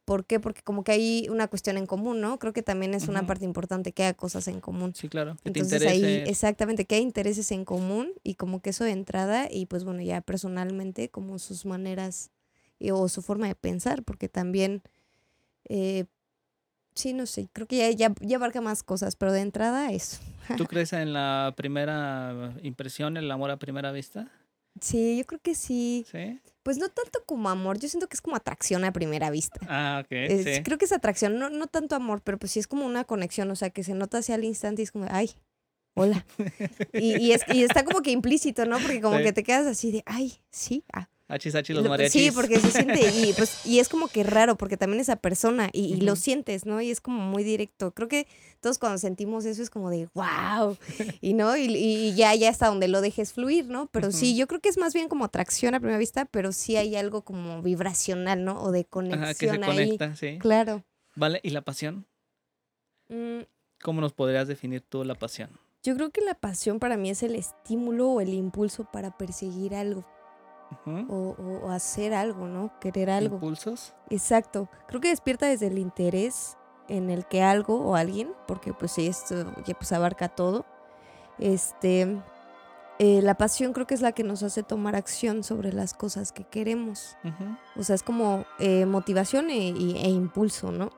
S3: ¿Por qué? Porque como que hay una cuestión en común, ¿no? Creo que también es una parte importante que haya cosas en común.
S1: Sí, claro. Que te
S3: Entonces ahí,
S1: interese.
S3: exactamente, que hay intereses en común y como que eso de entrada y pues bueno, ya personalmente como sus maneras y- o su forma de pensar, porque también, eh, sí, no sé, creo que ya, ya, ya abarca más cosas, pero de entrada eso.
S1: ¿Tú crees en la primera impresión, el amor a primera vista?
S3: Sí, yo creo que sí.
S1: Sí.
S3: Pues no tanto como amor, yo siento que es como atracción a primera vista.
S1: Ah, ok.
S3: Es-
S1: sí.
S3: Creo que es atracción, no, no tanto amor, pero pues sí es como una conexión, o sea, que se nota hacia el instante y es como, ay, hola. y, y, es, y está como que implícito, ¿no? Porque como
S1: Sí.
S3: que te quedas así de, ay, sí, ah.
S1: Achis, achis, los
S3: Lo-
S1: mariachis.
S3: Sí, porque se siente y pues y es como que raro porque también esa persona y, y lo sientes, ¿no? Y es como muy directo. Creo que todos cuando sentimos eso es como de wow y no y, y ya ya hasta donde lo dejes fluir, ¿no? Pero sí, yo creo que es más bien como atracción a primera vista, pero sí hay algo como vibracional, ¿no? O de conexión
S1: Ajá, que se
S3: ahí.
S1: conecta, sí.
S3: Claro.
S1: Vale, ¿y la pasión?
S3: Mm,
S1: ¿Cómo nos podrías definir tú la pasión?
S3: yo creo que la pasión para mí es el estímulo o el impulso para perseguir algo
S1: Ujú.
S3: o, o- o hacer algo, ¿no? Querer algo.
S1: ¿Impulsos?
S3: Exacto. Creo que despierta desde el interés en el que algo o alguien, porque pues esto ya pues abarca todo. Este, eh, la pasión creo que es la que nos hace tomar acción sobre las cosas que queremos.
S1: Ujú.
S3: O sea, es como eh, motivación e, e impulso, ¿no?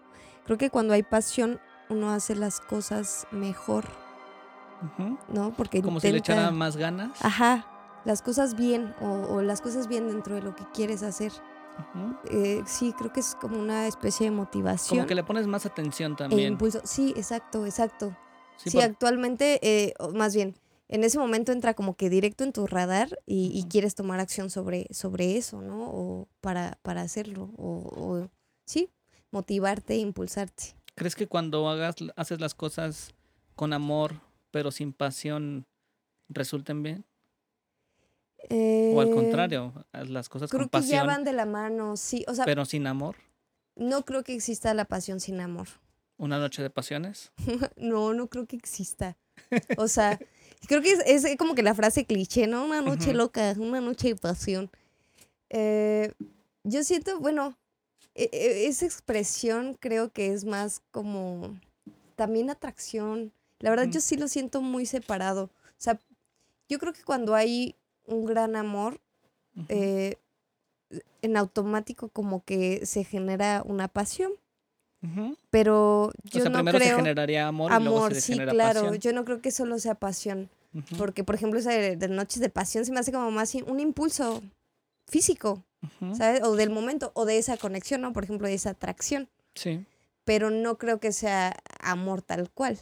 S3: Creo que cuando hay pasión uno hace las cosas mejor. ¿no? Porque
S1: Como si le
S3: intenta-
S1: echara más ganas.
S3: Ajá, las cosas bien o, o las cosas bien dentro de lo que quieres hacer. Eh, sí, creo que es como una especie de motivación.
S1: Como que le pones más atención
S3: e
S1: también.
S3: impulso. Sí, exacto, exacto.
S1: Sí,
S3: Sí,
S1: por-
S3: actualmente, eh, más bien, en ese momento entra como que directo en tu radar y, y quieres tomar acción sobre, sobre eso, ¿no? O para, para hacerlo. O, o, sí, motivarte, impulsarte.
S1: ¿Crees que cuando hagas, haces las cosas con amor, pero sin pasión, resulten bien? O al
S3: Eh,
S1: contrario, las cosas
S3: Creo
S1: con
S3: que ya
S1: pasión,
S3: van de la mano, sí. O sea,
S1: pero sin amor.
S3: no creo que exista la pasión sin amor.
S1: Una noche de pasiones.
S3: No, no creo que exista. O sea, creo que es, es como que la frase cliché, ¿no? Una noche loca, una noche de pasión. Eh, yo siento, bueno, e- e- esa expresión creo que es más como también atracción. La verdad, yo sí lo siento muy separado. O sea, yo creo que cuando hay un gran amor, eh, en automático como que se genera una pasión. Pero
S1: O
S3: yo
S1: sea,
S3: no
S1: primero
S3: creo...
S1: se generaría amor, y luego
S3: Amor,
S1: se
S3: sí,
S1: genera
S3: claro.
S1: pasión.
S3: Yo no creo que solo sea pasión. Porque, por ejemplo, esa de, de Noches de Pasión se me hace como más un impulso físico. ¿sabes? O del momento, o de esa conexión, ¿no? Por ejemplo, de esa atracción.
S1: Sí.
S3: Pero no creo que sea amor tal cual.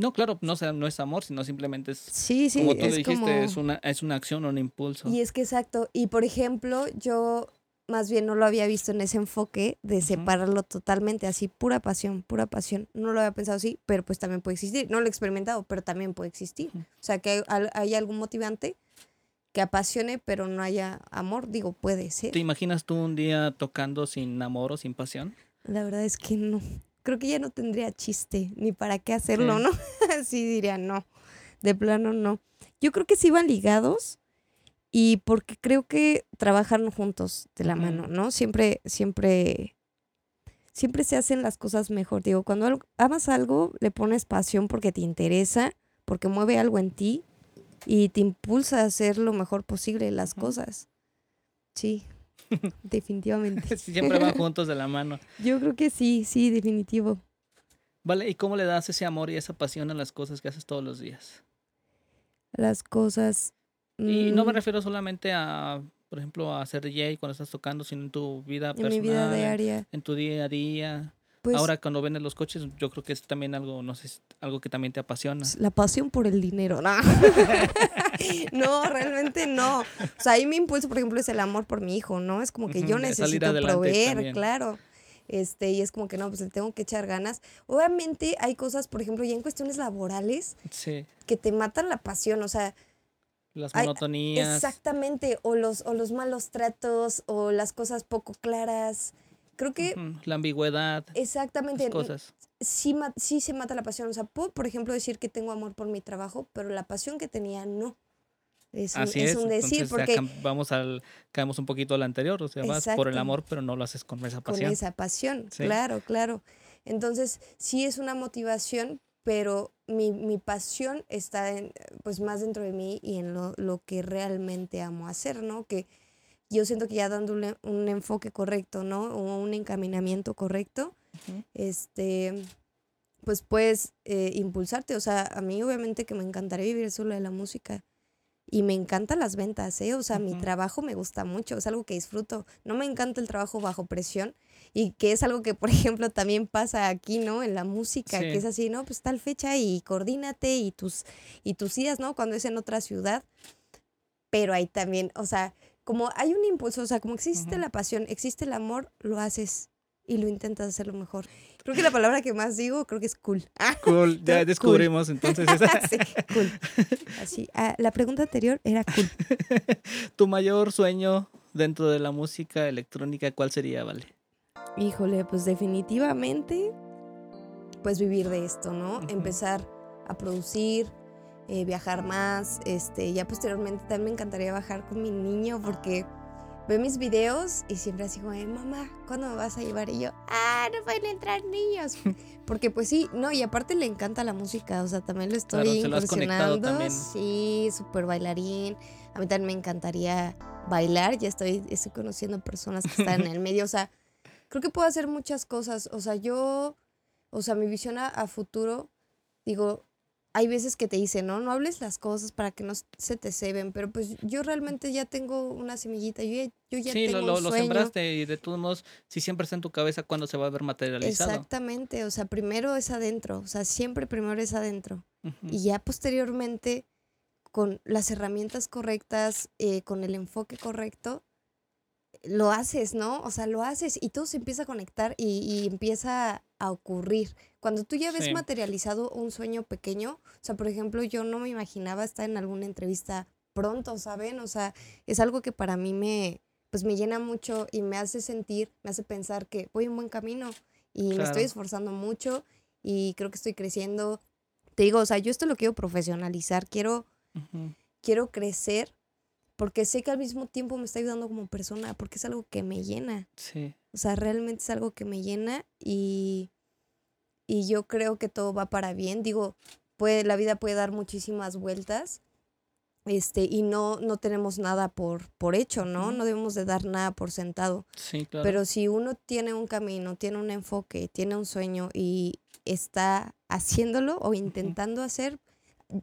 S1: No, claro, no, sea, no es amor, sino simplemente es,
S3: Sí, sí,
S1: como tú
S3: es
S1: dijiste,
S3: como...
S1: es, una, es una acción o un impulso.
S3: Y es que exacto. Y por ejemplo, yo más bien no lo había visto en ese enfoque de separarlo totalmente, así, pura pasión, pura pasión. No lo había pensado así, pero pues también puede existir. No lo he experimentado, pero también puede existir. O sea, que hay, hay algún motivante que apasione, pero no haya amor. Digo, puede ser.
S1: ¿Te imaginas tú un día tocando sin amor o sin pasión?
S3: La verdad es que no. Creo que ya no tendría chiste, ni para qué hacerlo,
S1: Sí.
S3: ¿no? sí diría no. De plano no. Yo creo que sí van ligados y porque creo que trabajan juntos de la mano, ¿no? Siempre, siempre, siempre se hacen las cosas mejor. Digo, cuando amas algo, le pones pasión porque te interesa, porque mueve algo en ti y te impulsa a hacer lo mejor posible las cosas. Sí, definitivamente.
S1: Siempre van juntos de la mano.
S3: Yo creo que sí, sí, definitivo.
S1: Vale, ¿y cómo le das ese amor y esa pasión a las cosas que haces todos los días?
S3: Las cosas.
S1: Y no me
S3: mm,
S1: refiero solamente a, por ejemplo, a ser DJ cuando estás tocando, sino en tu vida
S3: En
S1: personal,
S3: mi vida
S1: en-
S3: diaria.
S1: en tu día a día.
S3: Pues
S1: Ahora cuando vendes los coches, yo creo que es también algo, no sé, algo que también te apasiona.
S3: la pasión por el dinero. No. no, realmente no. O sea, ahí mi impulso, por ejemplo, es el amor por mi hijo, ¿no? Es como que yo necesito proveer,
S1: también.
S3: claro. Este, y es como que no, pues le tengo que echar ganas. Obviamente hay cosas, por ejemplo, ya en cuestiones laborales,
S1: Sí,
S3: que te matan la pasión. O sea,
S1: las monotonías.
S3: exactamente. O los, o los malos tratos, o las cosas poco claras. Creo que
S1: La ambigüedad,
S3: exactamente.
S1: las cosas.
S3: sí, sí se mata la pasión. O sea, puedo, por ejemplo, decir que tengo amor por mi trabajo, pero la pasión que tenía no. Es un,
S1: Así
S3: es
S1: es,
S3: un decir,
S1: entonces
S3: porque
S1: vamos al, caemos un poquito al anterior, o sea, vas por el amor, pero no lo haces con esa
S3: con
S1: pasión.
S3: esa pasión,
S1: Sí.
S3: claro, claro. Entonces, sí es una motivación, pero mi, mi pasión está en, pues más dentro de mí y en lo, lo que realmente amo hacer, ¿no? Que yo siento que ya dándole un enfoque correcto, ¿no? O un encaminamiento correcto, este, pues puedes eh, impulsarte. O sea, a mí obviamente que me encantaría vivir solo de la música. Y me encantan las ventas, ¿eh? O sea, mi trabajo me gusta mucho, es algo que disfruto. No me encanta el trabajo bajo presión y que es algo que, por ejemplo, también pasa aquí, ¿no? En la música, que es así, ¿no? Pues tal fecha y coordínate y tus, y tus ideas, ¿no? Cuando es en otra ciudad. Pero ahí también, o sea, como hay un impulso, o sea, como existe la pasión, existe el amor, lo haces y lo intentas hacerlo mejor. Creo que la palabra que más digo, creo que es cool. Ah,
S1: Cool, ya
S3: Cool.
S1: descubrimos entonces esa.
S3: sí, cool. Así, ah, la pregunta anterior era cool.
S1: tu mayor sueño dentro de la música electrónica, ¿cuál sería, Vale?
S3: Híjole, pues definitivamente, pues vivir de esto, ¿no? Empezar a producir, eh, viajar más, este, ya posteriormente también me encantaría bajar con mi niño porque ve mis videos y siempre así como, mamá, ¿cuándo me vas a llevar? Y yo, ah, no pueden entrar niños. Porque pues sí, no, y aparte le encanta la música, o sea, también lo estoy
S1: Claro, lo también.
S3: Sí, súper bailarín. A mí también me encantaría bailar, ya estoy, estoy conociendo personas que están en el medio, o sea, creo que puedo hacer muchas cosas, o sea, yo, o sea, mi visión a, a futuro, digo, hay veces que te dicen, no, no hables las cosas para que no se te ceben, pero pues yo realmente ya tengo una semillita, yo ya, yo ya
S1: sí, lo,
S3: tengo
S1: lo,
S3: un
S1: lo
S3: sueño.
S1: sembraste y de todos modos, si siempre está en tu cabeza, ¿cuándo se va a ver materializado?
S3: Exactamente, o sea, primero es adentro, o sea, siempre primero es adentro.
S1: Ujú.
S3: Y ya posteriormente, con las herramientas correctas, eh, con el enfoque correcto, lo haces, ¿no? O sea, lo haces y todo se empieza a conectar y, y empieza a ocurrir. Cuando tú ya ves
S1: Sí.
S3: materializado un sueño pequeño, o sea, por ejemplo, yo no me imaginaba estar en alguna entrevista pronto, ¿saben? O sea, es algo que para mí me, pues me llena mucho y me hace sentir, me hace pensar que voy en buen camino y me estoy esforzando mucho y creo que estoy creciendo. Te digo, o sea, yo esto lo quiero profesionalizar, quiero, quiero crecer porque sé que al mismo tiempo me está ayudando como persona, porque es algo que me llena.
S1: Sí,
S3: O sea, realmente es algo que me llena y, y yo creo que todo va para bien. Digo, puede, la vida puede dar muchísimas vueltas este, y no, no tenemos nada por, por hecho, ¿no? No debemos de dar nada por sentado.
S1: sí, claro.
S3: Pero si uno tiene un camino, tiene un enfoque, tiene un sueño y está haciéndolo o intentando hacer,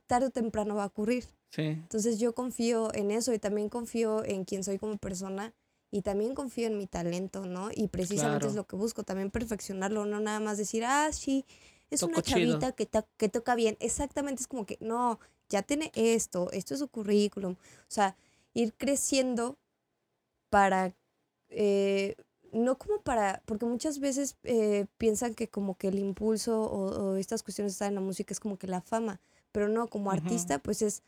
S3: tarde o temprano va a ocurrir.
S1: Sí,
S3: Entonces yo confío en eso y también confío en quien soy como persona y también confío en mi talento, ¿no? Y precisamente
S1: Claro.
S3: es lo que busco, también perfeccionarlo, no nada más decir, ah, sí, es una
S1: chido.
S3: chavita que, to- que toca bien. Exactamente, es como que, no, ya tiene esto, esto es su currículum. O sea, ir creciendo para, eh, no como para, porque muchas veces eh, piensan que como que el impulso o, o estas cuestiones estar en la música es como que la fama, pero no, como artista, pues es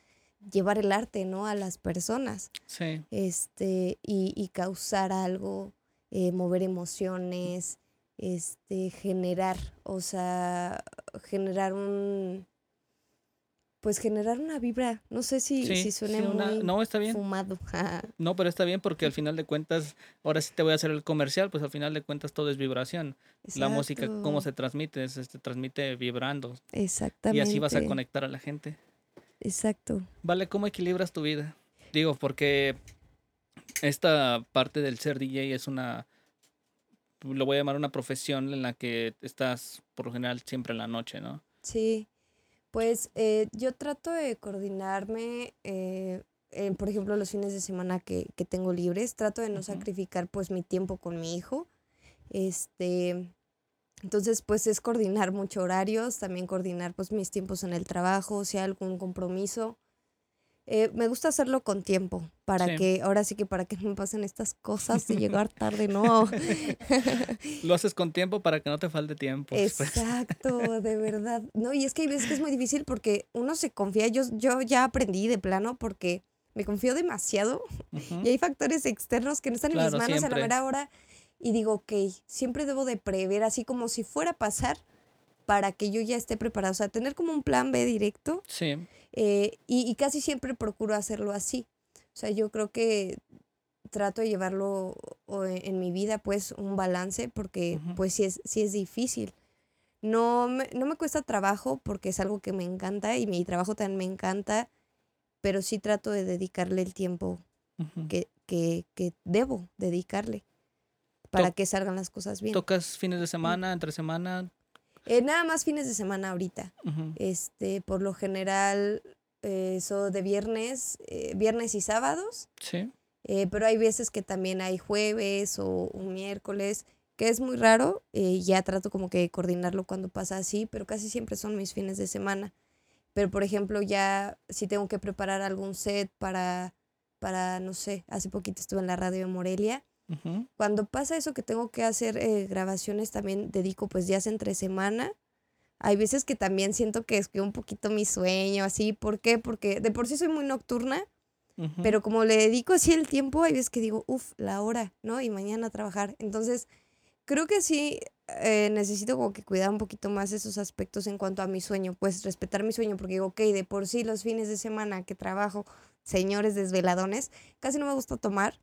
S3: llevar el arte, ¿no? A las personas,
S1: sí.
S3: este, y, y causar algo, eh, mover emociones, este, generar, o sea, generar un, pues generar una vibra, no sé si,
S1: Sí,
S3: si
S1: sí,
S3: suene
S1: una-
S3: muy
S1: no, está bien.
S3: fumado.
S1: No, pero está bien porque al final de cuentas, ahora sí te voy a hacer el comercial, pues al final de cuentas todo es vibración. La música, cómo se transmite, se se transmite vibrando. Y
S3: Exactamente.
S1: así vas a conectar a la gente.
S3: Exacto.
S1: Vale, ¿cómo equilibras tu vida? Digo, porque esta parte del ser DJ es una, lo voy a llamar una profesión en la que estás por lo general siempre en la noche, ¿no?
S3: Sí, pues eh, yo trato de coordinarme, eh, en, por ejemplo, los fines de semana que, que tengo libres, trato de no sacrificar pues mi tiempo con mi hijo. Este, entonces pues es coordinar mucho horarios, también coordinar pues mis tiempos en el trabajo, si hay algún compromiso. Eh, me gusta hacerlo con tiempo, para
S1: Sí.
S3: que, ahora sí que para que no me pasen estas cosas de llegar tarde, no.
S1: Lo haces con tiempo para que no te falte tiempo.
S3: Exacto, de verdad. No, y es que hay veces que es muy difícil porque uno se confía. Yo, yo ya aprendí de plano porque me confío demasiado
S1: Ujú.
S3: y hay factores externos que no están en mis manos a la mera hora. Y digo, ok, siempre debo de prever así como si fuera a pasar para que yo ya esté preparada. O sea, tener como un plan B directo
S1: Sí,
S3: eh, y, y casi siempre procuro hacerlo así. O sea, yo creo que trato de llevarlo o en, en mi vida, pues, un balance, porque pues sí es, sí es difícil. No me, no me cuesta trabajo porque es algo que me encanta y mi trabajo también me encanta, pero sí trato de dedicarle el tiempo que, que, que debo dedicarle para que salgan las cosas bien.
S1: ¿Tocas fines de semana, entre semana?
S3: Eh, nada más fines de semana ahorita. Este, por lo general, eh, eso de viernes, eh, viernes y sábados,
S1: Sí,
S3: pero hay veces que también hay jueves o un miércoles, que es muy raro, ya trato como que de coordinarlo cuando pasa así, pero casi siempre son mis fines de semana. Pero por ejemplo, ya si tengo que preparar algún set para, para, no sé, hace poquito estuve en la radio de Morelia. Cuando pasa eso que tengo que hacer eh, grabaciones, también dedico pues días entre semana. Hay veces que también siento que descuido un poquito mi sueño, así. ¿Por qué? Porque de por sí soy muy nocturna, pero como le dedico así el tiempo, hay veces que digo, uff, la hora, ¿no? Y mañana a trabajar. Entonces, creo que sí eh, necesito como que cuidar un poquito más esos aspectos en cuanto a mi sueño, pues respetar mi sueño, porque digo, ok, de por sí los fines de semana que trabajo, señores desveladones, casi no me gusta tomar,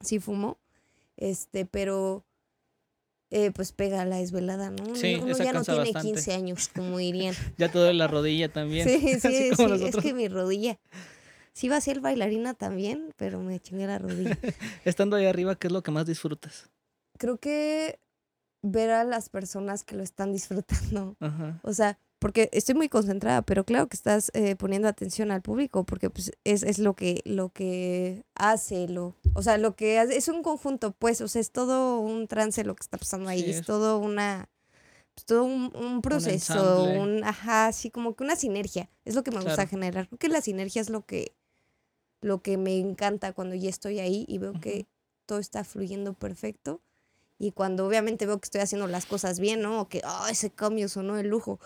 S3: sí fumo, este, pero eh, pues pega la desvelada, ¿no? Uno-
S1: Sí,
S3: Uno
S1: esa
S3: ya no tiene
S1: bastante.
S3: 15 años, como dirían.
S1: Ya te duele la rodilla también.
S3: Sí, sí, sí, es que mi rodilla. Sí iba a ser bailarina también, pero me chingué la rodilla.
S1: Estando ahí arriba, ¿qué es lo que más disfrutas?
S3: Creo que ver a las personas que lo están disfrutando.
S1: Ajá.
S3: O sea, porque estoy muy concentrada, pero claro que estás eh, poniendo atención al público, porque pues es, es lo que, lo que hace, lo, o sea, lo que hace, es un conjunto, pues, o sea, es todo un trance lo que está pasando ahí,
S1: Sí,
S3: es,
S1: es-
S3: todo una, pues, todo un, un proceso, un, ajá, así como que una sinergia, es lo que me gusta generar, creo que la sinergia es lo que, lo que me encanta cuando ya estoy ahí y veo que todo está fluyendo perfecto. Y cuando obviamente veo que estoy haciendo las cosas bien, ¿no? O que, oh, ese cambio sonó de lujo.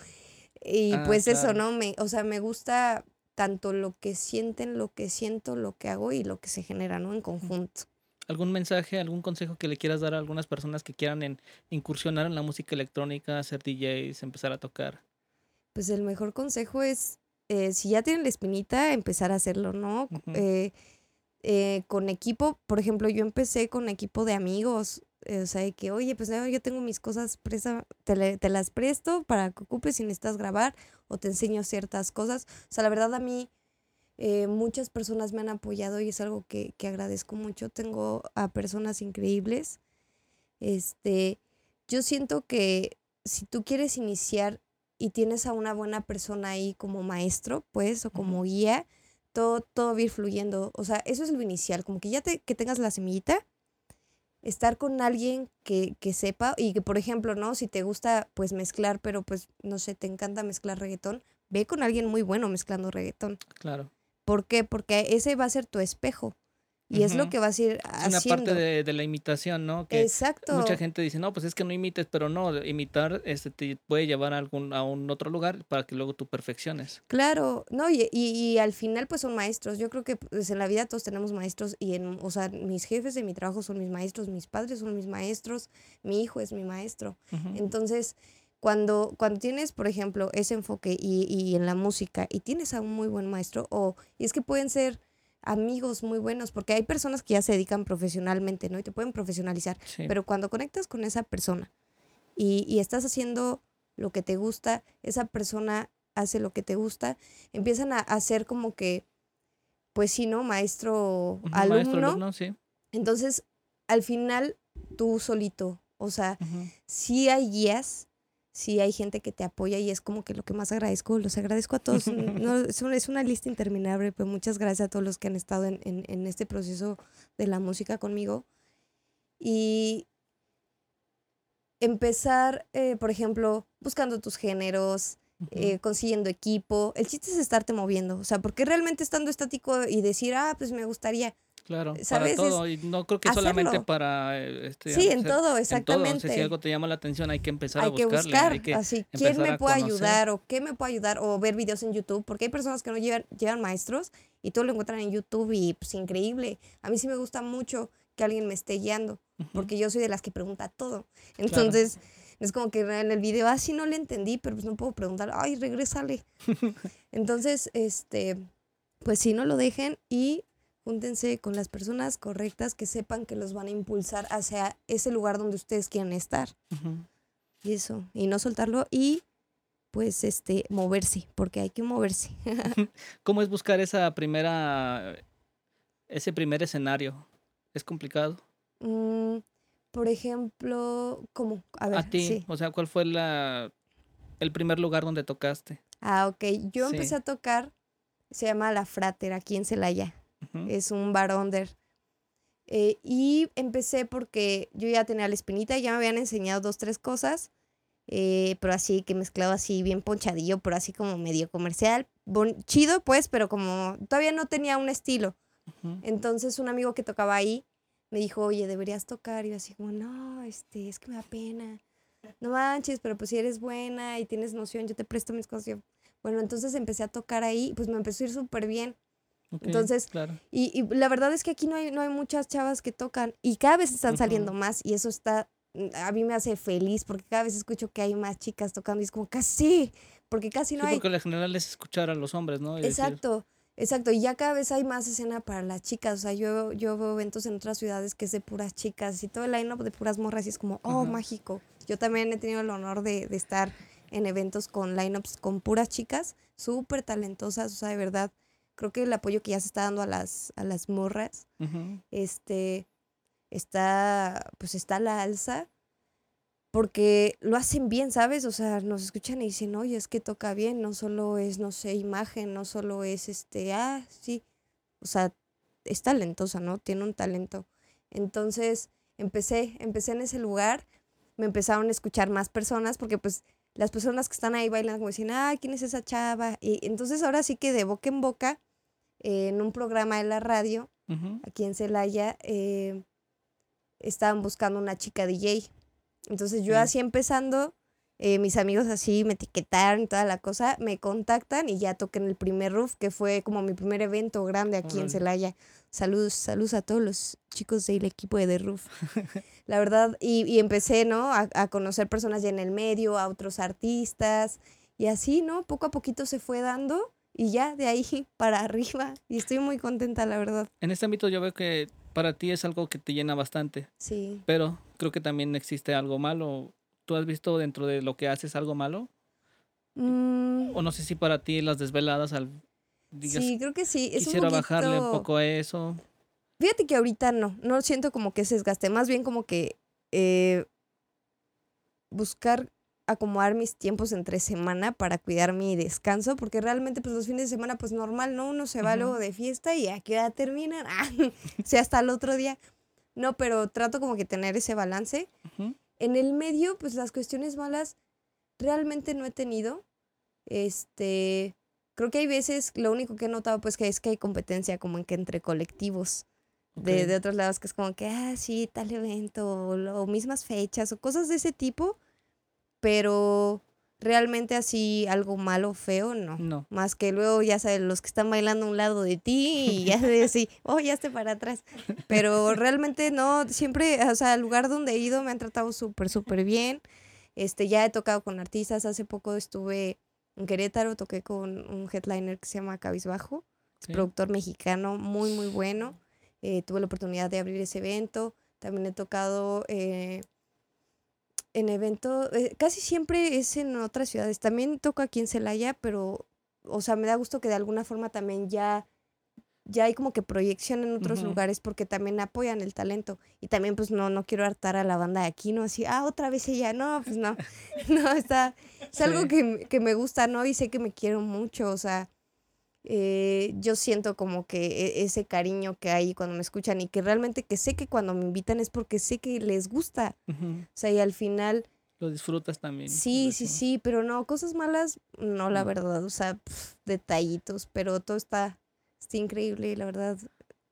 S3: Y
S1: Ah,
S3: pues eso. ¿no? Me, o sea, me gusta tanto lo que sienten, lo que siento, lo que hago y lo que se genera, ¿no? En conjunto.
S1: ¿Algún mensaje, algún consejo que le quieras dar a algunas personas que quieran en- incursionar en la música electrónica, ser DJs, empezar a tocar?
S3: Pues el mejor consejo es, eh, si ya tienen la espinita, empezar a hacerlo, ¿no? Eh, eh, con equipo, por ejemplo, yo empecé con equipo de amigos, o sea, de que, oye, pues no, yo tengo mis cosas, presa, te, le- te las presto para que ocupes si necesitas grabar o te enseño ciertas cosas. O sea, la verdad a mí eh, muchas personas me han apoyado y es algo que, que agradezco mucho. Tengo a personas increíbles. Este, yo siento que si tú quieres iniciar y tienes a una buena persona ahí como maestro, pues, o como guía, todo, todo va a ir fluyendo. O sea, eso es lo inicial, como que ya te, que tengas la semillita, estar con alguien que, que sepa y que, por ejemplo, ¿no? Si te gusta, pues, mezclar, pero, pues, no sé, te encanta mezclar reggaetón, ve con alguien muy bueno mezclando reggaetón.
S1: Claro.
S3: ¿Por qué? Porque ese va a ser tu espejo y es lo que vas a ir
S1: Es
S3: haciendo.
S1: una parte de, de la imitación, ¿no? Que
S3: Exacto.
S1: mucha gente dice, no, pues es que no imites, pero no, imitar este, te puede llevar a, algún, a un otro lugar para que luego tú perfecciones.
S3: Claro, no, y, y, y al final pues son maestros. Yo creo que pues, en la vida todos tenemos maestros y en, o sea, mis jefes de mi trabajo son mis maestros, mis padres son mis maestros, mi hijo es mi maestro. Entonces, cuando, cuando tienes, por ejemplo, ese enfoque y, y en la música y tienes a un muy buen maestro, o y es que pueden ser amigos muy buenos, porque hay personas que ya se dedican profesionalmente, ¿no? Y te pueden profesionalizar.
S1: Sí.
S3: Pero cuando conectas con esa persona y, y estás haciendo lo que te gusta, esa persona hace lo que te gusta, empiezan a hacer como que, pues sí, ¿no? Maestro, alumno.
S1: Maestro, alumno, sí.
S3: Entonces, al final, tú solito, o sea,
S1: Ujú.
S3: sí hay guías, sí hay gente que te apoya y es como que lo que más agradezco, los agradezco a todos. No, es, una, es una lista interminable, pero muchas gracias a todos los que han estado en, en- en este proceso de la música conmigo. Y empezar, eh, por ejemplo, buscando tus géneros, eh, consiguiendo equipo. El chiste es estarte moviendo, o sea, porque realmente estando estático y decir, ah, pues me gustaría.
S1: Claro,
S3: ¿sabes?
S1: para todo. Y no creo que solamente para... eh, Este,
S3: Sí, en todo,
S1: en
S3: exactamente.
S1: si algo te llama la atención, hay que empezar
S3: hay
S1: a buscarle.
S3: buscar,
S1: hay que
S3: así, ¿quién me puede ayudar o qué me puede ayudar o ver videos en YouTube? Porque hay personas que no llevan, llevan maestros y todo lo encuentran en YouTube y pues increíble. A mí sí me gusta mucho que alguien me esté guiando, porque yo soy de las que pregunta todo. Entonces, es como que en el video, ah, sí no le entendí, pero pues no puedo preguntar, ay, regrésale. Entonces, este, pues sí, no lo dejen y júntense con las personas correctas que sepan que los van a impulsar hacia ese lugar donde ustedes quieren estar. Y eso, y no soltarlo y pues este moverse, porque hay que moverse.
S1: ¿Cómo es buscar esa primera, ese primer escenario? ¿Es complicado?
S3: Mm, por ejemplo, ¿cómo? A ver,
S1: a ti,
S3: sí.
S1: o sea, ¿cuál fue la, el primer lugar donde tocaste?
S3: Ah, ok. Yo
S1: Sí.
S3: empecé a tocar, se llama La Frater, aquí en Celaya. Es un bar under. Eh, y empecé porque yo ya tenía la espinita, ya me habían enseñado dos, tres cosas, eh, pero así que mezclado así bien ponchadillo, pero así como medio comercial. Bon- chido pues, pero como todavía no tenía un estilo. Entonces un amigo que tocaba ahí me dijo, oye, deberías tocar. Y yo así como, no, este, es que me da pena. No manches, pero pues si eres buena y tienes noción, yo te presto mis cosas. Yo, Bueno, entonces empecé a tocar ahí, pues me empezó a ir súper bien. Entonces,
S1: claro.
S3: Y, y la verdad es que aquí no hay, no hay muchas chavas que tocan y cada vez están saliendo más y eso está, mm, a mí me hace feliz porque cada vez escucho que hay más chicas tocando y es como casi, porque casi no
S1: Sí,
S3: hay.
S1: porque lo general es escuchar a los hombres, ¿no? Y decir,
S3: Exacto, exacto. Y ya cada vez hay más escena para las chicas. O sea, yo, yo veo eventos en otras ciudades que es de puras chicas y todo el line-up de puras morras y es como, oh, mágico. Yo también he tenido el honor de, de estar en eventos con line-ups con puras chicas, súper talentosas. O sea, de verdad, creo que el apoyo que ya se está dando a las, a las morras, este, está, pues está a la alza. Porque lo hacen bien, ¿sabes? O sea, nos escuchan y dicen, oye, es que toca bien, no solo es, no sé, imagen, no solo es este, ah, sí. O sea, es talentosa, ¿no? Tiene un talento. Entonces, empecé, empecé en ese lugar, me empezaron a escuchar más personas, porque pues las personas que están ahí bailando como dicen, ah, ¿quién es esa chava? Y entonces ahora sí que de boca en boca, eh, en un programa de la radio,
S1: Ujú.
S3: aquí en Celaya, eh, estaban buscando una chica DJ. Entonces yo
S1: Sí.
S3: así empezando, eh, mis amigos así me etiquetaron y toda la cosa, me contactan y ya toqué en el primer roof, que fue como mi primer evento grande aquí en
S1: Órale.
S3: Celaya. Saludos, saludos a todos los chicos del equipo de The Roof. La verdad, y, y empecé, ¿no? A, a conocer personas ya en el medio, a otros artistas, y así, ¿no? Poco a poquito se fue dando y ya de ahí para arriba. Y estoy muy contenta, la verdad.
S1: En este ámbito yo veo que para ti es algo que te llena bastante,
S3: Sí.
S1: pero creo que también existe algo malo. ¿Tú has visto dentro de lo que haces algo malo?
S3: Mm,
S1: O no sé si para ti las desveladas al digas
S3: sí, creo que sí. Es
S1: quisiera
S3: un
S1: bajarle un poco a eso.
S3: Fíjate que ahorita no, no siento como que se desgaste, más bien como que eh, buscar acomodar mis tiempos entre semana para cuidar mi descanso, porque realmente pues los fines de semana pues normal, ¿no? Uno se va
S1: Ujú.
S3: luego de fiesta y a qué hora terminan, ah, o sea, hasta el otro día. No, pero trato como que tener ese balance.
S1: Ujú.
S3: En el medio, pues las cuestiones malas realmente no he tenido. Este, creo que hay veces, lo único que he notado pues que es que hay competencia como en que entre colectivos de,
S1: Ok.
S3: de otros lados, que es como que, ah, sí, tal evento, o, o mismas fechas, o cosas de ese tipo, pero realmente así algo malo, feo, no.
S1: No.
S3: Más que luego, ya sabes, los que están bailando a un lado de ti y ya de así, oh, ya esté para atrás. Pero realmente no, siempre, o sea, al lugar donde he ido me han tratado súper, súper bien. Este, ya he tocado con artistas, hace poco estuve en Querétaro, toqué con un headliner que se llama Cabizbajo, es
S1: Sí.
S3: productor mexicano, muy, muy bueno. Eh, tuve la oportunidad de abrir ese evento. También he tocado eh, en evento, eh, casi siempre es en otras ciudades. También toco aquí en Celaya, pero, o sea, me da gusto que de alguna forma también ya, ya hay como que proyección en otros lugares porque también apoyan el talento. Y también, pues, no, no quiero hartar a la banda de aquí, ¿no? Así, ah, otra vez ella. No, pues no. no, está, es algo
S1: Sí.
S3: que, que me gusta, ¿no? Y sé que me quiero mucho, o sea, eh, yo siento como que e- ese cariño que hay cuando me escuchan y que realmente que sé que cuando me invitan es porque sé que les gusta. O sea, y al final,
S1: Lo disfrutas también.
S3: sí, sí, sí, pero no, cosas malas, no, la
S1: No.
S3: verdad, o sea, detallitos, pero todo está, está increíble, la verdad.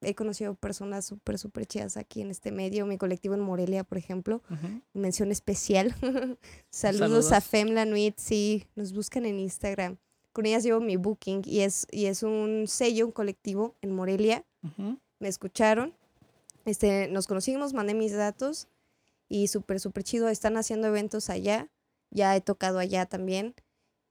S3: He conocido personas súper, súper chidas aquí en este medio, mi colectivo en Morelia, por ejemplo, mención especial. Saludos a
S1: Saludos.
S3: Femla Nuit, sí, nos buscan en Instagram. Con ellas llevo mi booking y es, y es un sello, un colectivo en Morelia.
S1: Ujú.
S3: Me escucharon, este, nos conocimos, mandé mis datos y súper, súper chido. Están haciendo eventos allá, ya he tocado allá también.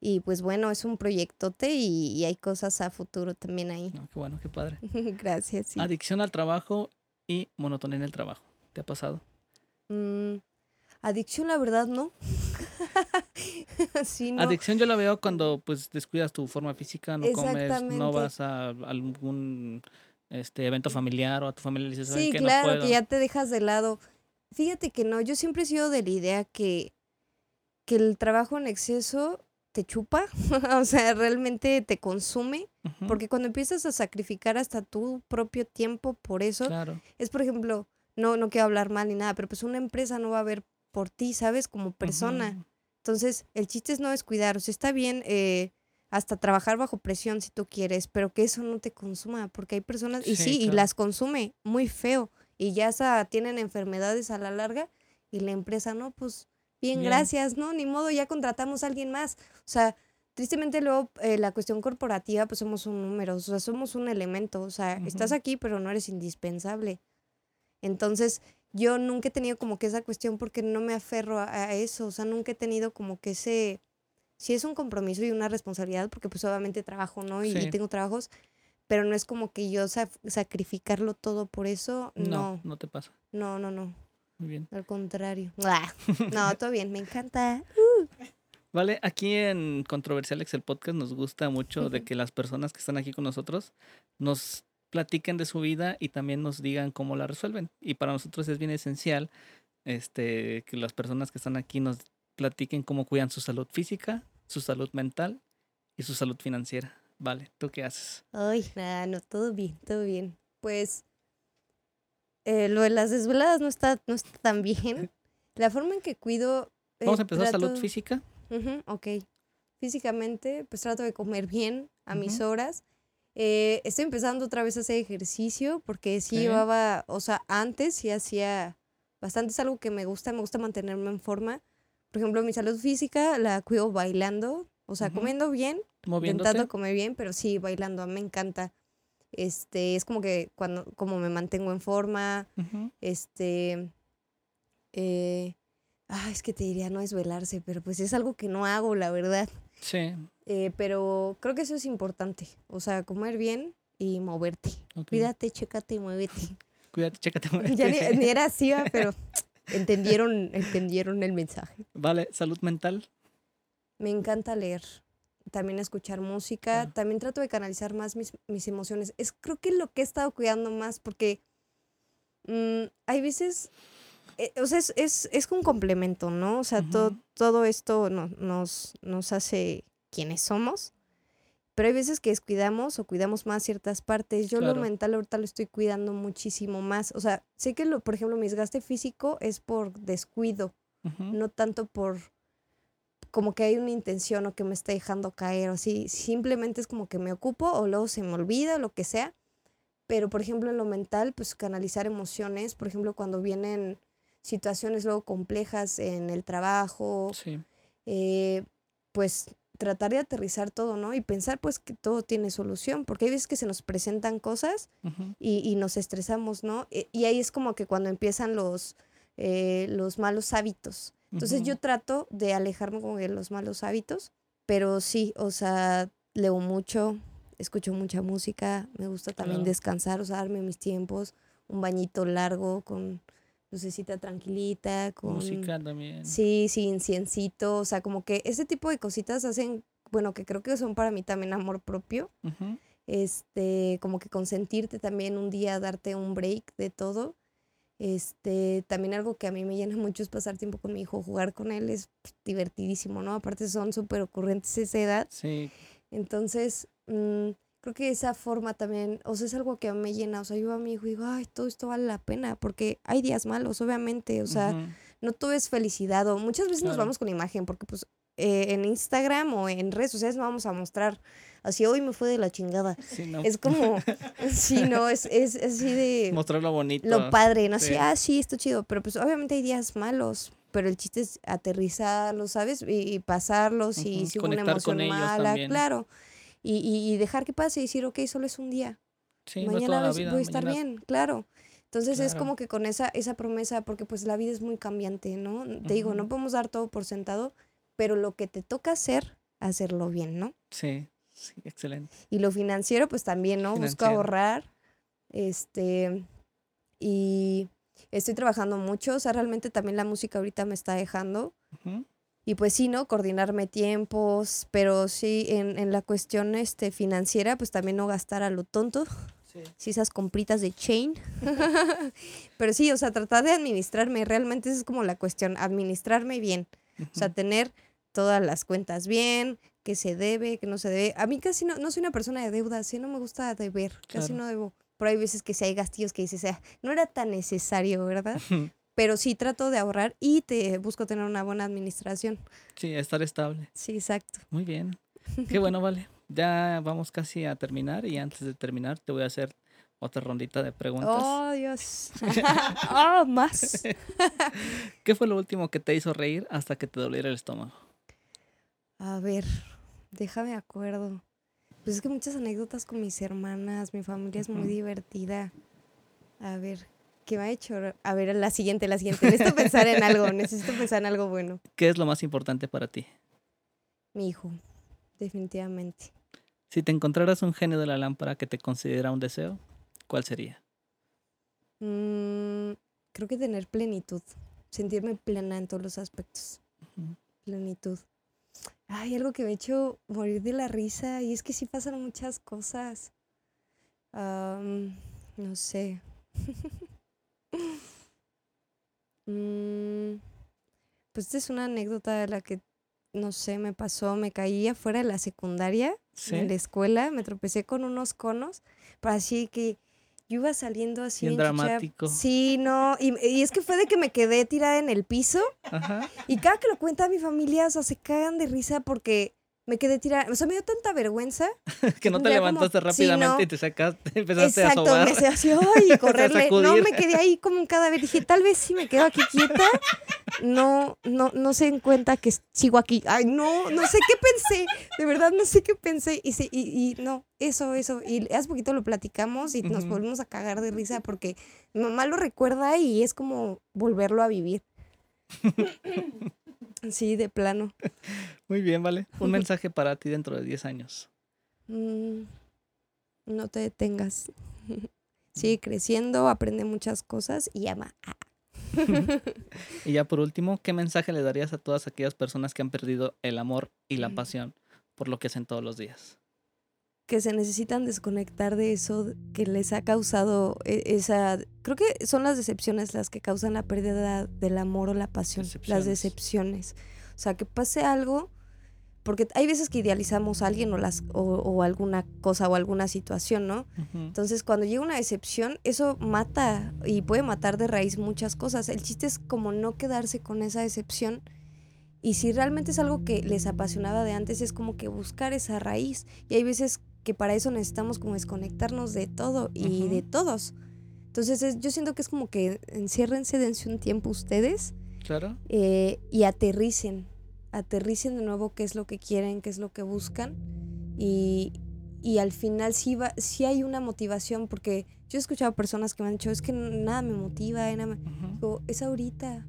S3: Y pues bueno, es un proyectote y, y hay cosas a futuro también ahí.
S1: No, qué bueno, qué padre.
S3: Gracias. sí.
S1: Adicción al trabajo y monotonía en el trabajo. ¿Te ha pasado?
S3: Mm, adicción, la verdad, no. sí, no.
S1: Adicción yo la veo cuando pues descuidas tu forma física, no comes, no vas a algún este evento familiar o a tu familia le dices, "¿Saben
S3: Sí, claro,
S1: no puedo.
S3: que ya te dejas de lado. Fíjate que no, yo siempre he sido de la idea que, que el trabajo en exceso te chupa, o sea, realmente te consume, porque cuando empiezas a sacrificar hasta tu propio tiempo por eso,
S1: Claro.
S3: es por ejemplo, no, no quiero hablar mal ni nada, pero pues una empresa no va a ver por ti, ¿sabes? Como persona. Entonces, el chiste es no descuidar, o sea, está bien eh, hasta trabajar bajo presión si tú quieres, pero que eso no te consuma, porque hay personas, y
S1: Sí,
S3: sí, y las consume muy feo, y ya hasta tienen enfermedades a la larga, y la empresa, no, pues bien,
S1: Bien.
S3: gracias, no, ni modo, ya contratamos a alguien más. O sea, tristemente luego eh, la cuestión corporativa, pues somos un número, o sea, somos un elemento, o sea, estás aquí, pero no eres indispensable. Entonces, yo nunca he tenido como que esa cuestión porque no me aferro a, a eso, o sea, nunca he tenido como que ese, sí es un compromiso y una responsabilidad, porque pues obviamente trabajo, ¿no? Y, tengo trabajos, pero no es como que yo sa- sacrificarlo todo por eso,
S1: No,
S3: no,
S1: no te pasa.
S3: no, no, no,
S1: Muy bien.
S3: al contrario. Ah, No, todo bien, me encanta.
S1: Vale, aquí en Controversial Excel Podcast nos gusta mucho de que las personas que están aquí con nosotros nos platiquen de su vida y también nos digan cómo la resuelven. Y para nosotros es bien esencial este, que las personas que están aquí nos platiquen cómo cuidan su salud física, su salud mental y su salud financiera. Vale, ¿tú qué haces?
S3: Ay, nada, no, todo bien, todo bien. Pues eh, lo de las desveladas no está, no está tan bien. La forma en que cuido... eh,
S1: Vamos a empezar salud
S3: trato-
S1: física.
S3: Ujú, ok. Físicamente, pues trato de comer bien a mis horas. Eh, estoy empezando otra vez a hacer ejercicio porque sí
S1: Ok.
S3: llevaba, o sea, antes sí hacía bastante, es algo que me gusta, me gusta mantenerme en forma. Por ejemplo, mi salud física la cuido bailando, o sea, comiendo bien, intentando comer bien, pero sí bailando, me encanta. Este, es como que cuando, como me mantengo en forma, este, eh, ah, es que te diría no es velarse, pero pues es algo que no hago, la verdad.
S1: Sí.
S3: Eh, pero creo que eso es importante, o sea, comer bien y moverte. Cuídate, chécate y muévete.
S1: Cuídate, chécate.
S3: ya ni,
S1: muévete.
S3: ni era así, pero entendieron, entendieron el mensaje.
S1: Vale, salud mental.
S3: Me encanta leer, también escuchar música, también trato de canalizar más mis, mis emociones. Es creo que lo que he estado cuidando más porque mm, hay veces, eh, o sea, es, es, es un complemento, ¿no? O sea, to-
S1: Ujú.
S3: todo esto no- nos, nos hace quienes somos, pero hay veces que descuidamos o cuidamos más ciertas partes. Yo
S1: Claro.
S3: lo mental ahorita lo estoy cuidando muchísimo más. O sea, sé que, lo, por ejemplo, mi desgaste físico es por descuido no tanto por como que hay una intención o que me está dejando caer o así, simplemente es como que me ocupo o luego se me olvida o lo que sea. Pero por ejemplo en lo mental, pues canalizar emociones, por ejemplo cuando vienen situaciones luego complejas en el trabajo,
S1: Sí.
S3: eh, pues tratar de aterrizar todo, ¿no? Y pensar pues que todo tiene solución, porque hay veces que se nos presentan cosas y, y nos estresamos, ¿no? E- Y ahí es como que cuando empiezan los, eh, los malos hábitos. Entonces yo trato de alejarme como de los malos hábitos, pero sí, o sea, leo mucho, escucho mucha música, me gusta también
S1: Claro.
S3: descansar, o sea, darme mis tiempos, un bañito largo con lucecita tranquilita, con...
S1: Música también.
S3: Sí, sí, inciencito, o sea, como que ese tipo de cositas hacen, bueno, que creo que son para mí también amor propio este, como que consentirte también un día, darte un break de todo. Este, también algo que a mí me llena mucho es pasar tiempo con mi hijo, jugar con él es divertidísimo, ¿no? Aparte son súper ocurrentes a esa edad.
S1: Sí,
S3: Entonces, mm, creo que esa forma también, o sea, es algo que me llena. O sea, yo a mi hijo digo, ay, todo esto vale la pena, porque hay días malos, obviamente. O sea, no todo es felicidad. O muchas veces nos vamos con imagen, porque pues eh, en Instagram o en redes sociales no vamos a mostrar así, hoy me fue de la chingada.
S1: sí, no.
S3: Es como, sí, no, es, es así de
S1: Mostrar lo bonito.
S3: lo padre, ¿no? Así,
S1: sí.
S3: ah, sí, está chido, pero pues obviamente hay días malos, pero el chiste es aterrizarlos, ¿sabes? Y, y pasarlos y si hubo una emoción mala,
S1: también.
S3: claro. Y, y, y dejar que pase y decir, ok, solo es un día.
S1: Sí,
S3: mañana voy-
S1: vida,
S3: voy a estar
S1: mañana-
S3: bien, claro. Entonces es como que con esa, esa promesa, porque pues la vida es muy cambiante, ¿no? Te digo, no podemos dar todo por sentado, pero lo que te toca hacer, hacerlo bien, ¿no?
S1: Sí, sí, excelente.
S3: Y lo financiero, pues también, ¿no? Busco ahorrar. Este. Y estoy trabajando mucho. O sea, realmente también la música ahorita me está dejando.
S1: Ujú,
S3: Y pues sí, ¿no? Coordinarme tiempos. Pero sí, en, en la cuestión este, financiera, pues también no gastar a lo tonto.
S1: Sí.
S3: Sí, esas compritas de chain. pero sí, o sea, tratar de administrarme. Realmente esa es como la cuestión. Administrarme bien. O sea, tener todas las cuentas bien, que se debe, que no se debe. A mí casi no, no soy una persona de deuda, sí, no me gusta deber, casi
S1: Claro.
S3: no debo. Pero hay veces que sí hay gastillos que dices, "Ah, no era tan necesario, ¿verdad? Pero sí trato de ahorrar y te busco tener una buena administración.
S1: Sí, estar estable.
S3: Sí, exacto.
S1: Muy bien. Qué bueno, vale. Ya vamos casi a terminar y antes de terminar te voy a hacer otra rondita de preguntas.
S3: Oh, Dios. oh, más.
S1: ¿Qué fue lo último que te hizo reír hasta que te doliera el estómago?
S3: A ver, déjame acuerdo. Pues es que muchas anécdotas con mis hermanas, mi familia es muy divertida. A ver, ¿qué me ha hecho? A ver, la siguiente, la siguiente. Necesito pensar en algo, necesito pensar en algo bueno.
S1: ¿Qué es lo más importante para ti?
S3: Mi hijo, definitivamente.
S1: Si te encontraras un genio de la lámpara que te considera un deseo, ¿cuál sería?
S3: Mm, creo que tener plenitud, sentirme plena en todos los aspectos. Plenitud. Ay, algo que me ha hecho morir de la risa y es que sí pasan muchas cosas. No sé. Mm, pues esta es una anécdota de la que, no sé, me pasó. Me caí afuera de la secundaria,
S1: Sí.
S3: en la escuela, me tropecé con unos conos, pero así que yo iba saliendo así
S1: Bien dramático.
S3: Sí, no, y, y es que fue de que me quedé tirada en el piso
S1: Ajá.
S3: y cada que lo cuenta mi familia, o sea, se cagan de risa porque me quedé tirada. O sea, me dio tanta vergüenza.
S1: que no te
S3: Ya como-
S1: levantaste
S3: sí,
S1: rápidamente
S3: no.
S1: y te sacaste, empezaste a
S3: Exacto,
S1: sobar.
S3: me hacía así, y correrle. No, me quedé ahí como un cadáver. Dije, tal vez si me quedo aquí quieta, no, no, no se den cuenta que sigo aquí. Ay, no, no sé qué pensé. De verdad, no sé qué pensé. Y, se- y, y no, eso, eso. Y hace poquito lo platicamos y nos
S1: Ujú.
S3: volvimos a cagar de risa porque mi mamá lo recuerda y es como volverlo a vivir. Sí, de plano.
S1: Muy bien, vale. Un mensaje para ti dentro de 10 años.
S3: Mm, no te detengas. Sigue creciendo, aprende muchas cosas y ama.
S1: Y ya por último, ¿qué mensaje le darías a todas aquellas personas que han perdido el amor y la pasión por lo que hacen todos los días?
S3: Que se necesitan desconectar de eso que les ha causado e- esa... Creo que son las decepciones las que causan la pérdida del amor o la pasión. Las decepciones. O sea, que pase algo, porque hay veces que idealizamos a alguien o, las, o, o alguna cosa o alguna situación, ¿no? Entonces, cuando llega una decepción, eso mata y puede matar de raíz muchas cosas. El chiste es como no quedarse con esa decepción. Y si realmente es algo que les apasionaba de antes, es como que buscar esa raíz. Y hay veces que para eso necesitamos como desconectarnos de todo y de todos. Entonces, es- yo siento que es como que enciérrense, dense un tiempo ustedes
S1: Claro.
S3: eh, y aterricen. Aterricen de nuevo qué es lo que quieren, qué es lo que buscan. Y, y al final sí, va, sí hay una motivación, porque yo he escuchado personas que me han dicho, es que nada me motiva, nada me-". Digo, es ahorita.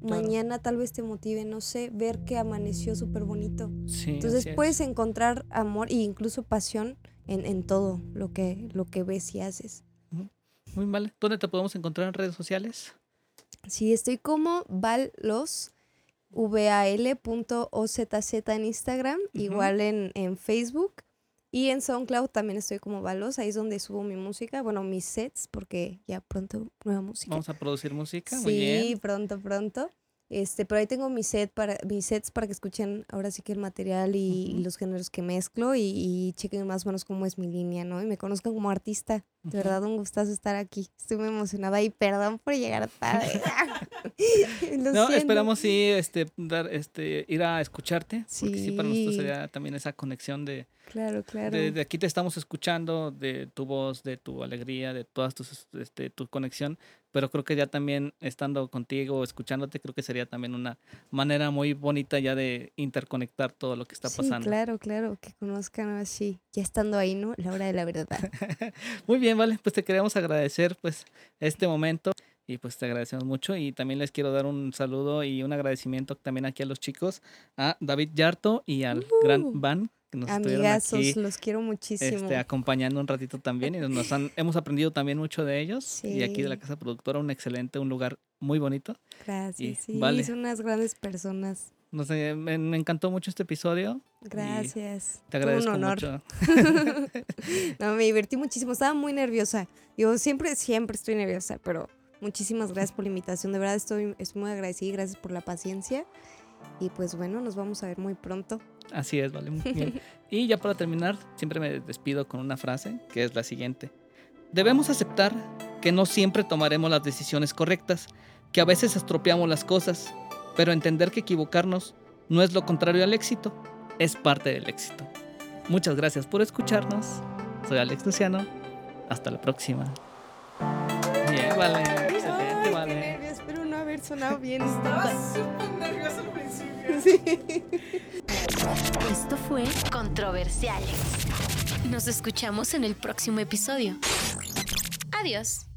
S1: Claro.
S3: Mañana tal vez te motive, no sé, ver que amaneció súper bonito.
S1: Sí,
S3: Entonces
S1: es.
S3: puedes encontrar amor e incluso pasión en, en todo lo que, lo que ves y haces.
S1: Muy mal. ¿Dónde te podemos encontrar en redes sociales?
S3: Sí, estoy como valos, val.ozz en Instagram, igual en, en Facebook. Y en SoundCloud también estoy como Valos, ahí es donde subo mi música, bueno, mis sets, porque ya pronto nueva música.
S1: Vamos a producir música. Muy
S3: sí,
S1: bien.
S3: pronto, pronto. Este, pero ahí tengo mis, set para, mis sets para que escuchen ahora sí que el material y, los géneros que mezclo y, y chequen más o menos cómo es mi línea, ¿no? Y me conozcan como artista. De verdad, un gustazo estar aquí. Estoy muy emocionada y perdón por llegar tarde.
S1: No,
S3: siento.
S1: esperamos sí este, dar, este, ir a escucharte. Porque sí, para nosotros
S3: Sí.
S1: sería también esa conexión de,
S3: Claro, claro.
S1: de, de aquí te estamos escuchando, de tu voz, de tu alegría, de todas tus, este, tu conexión. Pero creo que ya también estando contigo, escuchándote, creo que sería también una manera muy bonita ya de interconectar todo lo que está
S3: sí,
S1: pasando.
S3: claro, claro, que conozcan así, ya estando ahí, ¿no? La hora de la verdad.
S1: Muy bien, vale, pues te queremos agradecer pues este momento y pues te agradecemos mucho y también les quiero dar un saludo y un agradecimiento también aquí a los chicos, a David Yarto y al gran
S3: Uh,
S1: Van que nos estuvieron
S3: Amigazos,
S1: aquí
S3: los quiero muchísimo.
S1: este, acompañando un ratito también y nos han, hemos aprendido también mucho de ellos y aquí de la
S3: Sí.
S1: casa productora un excelente, un lugar muy bonito.
S3: Gracias, sí,
S1: vale.
S3: son unas grandes personas.
S1: No sé, me, me encantó mucho este episodio.
S3: Gracias.
S1: Te agradezco
S3: un honor.
S1: mucho.
S3: no, me divertí muchísimo, estaba muy nerviosa. Yo siempre, siempre estoy nerviosa, pero muchísimas gracias por la invitación. De verdad estoy, estoy muy agradecida y gracias por la paciencia. Y pues bueno, nos vamos a ver muy pronto.
S1: Así es, vale, muy bien. Y ya para terminar, siempre me despido con una frase que es la siguiente. Debemos aceptar que no siempre tomaremos las decisiones correctas, que a veces estropeamos las cosas, pero entender que equivocarnos no es lo contrario al éxito. es parte del éxito. Muchas gracias por escucharnos. Soy Alex Luciano. Hasta la próxima. Bien, vale.
S3: Sonado bien.
S4: Estaba súper nervioso al principio.
S3: Sí.
S2: Esto fue Controversiales. Nos escuchamos en el próximo episodio. Adiós.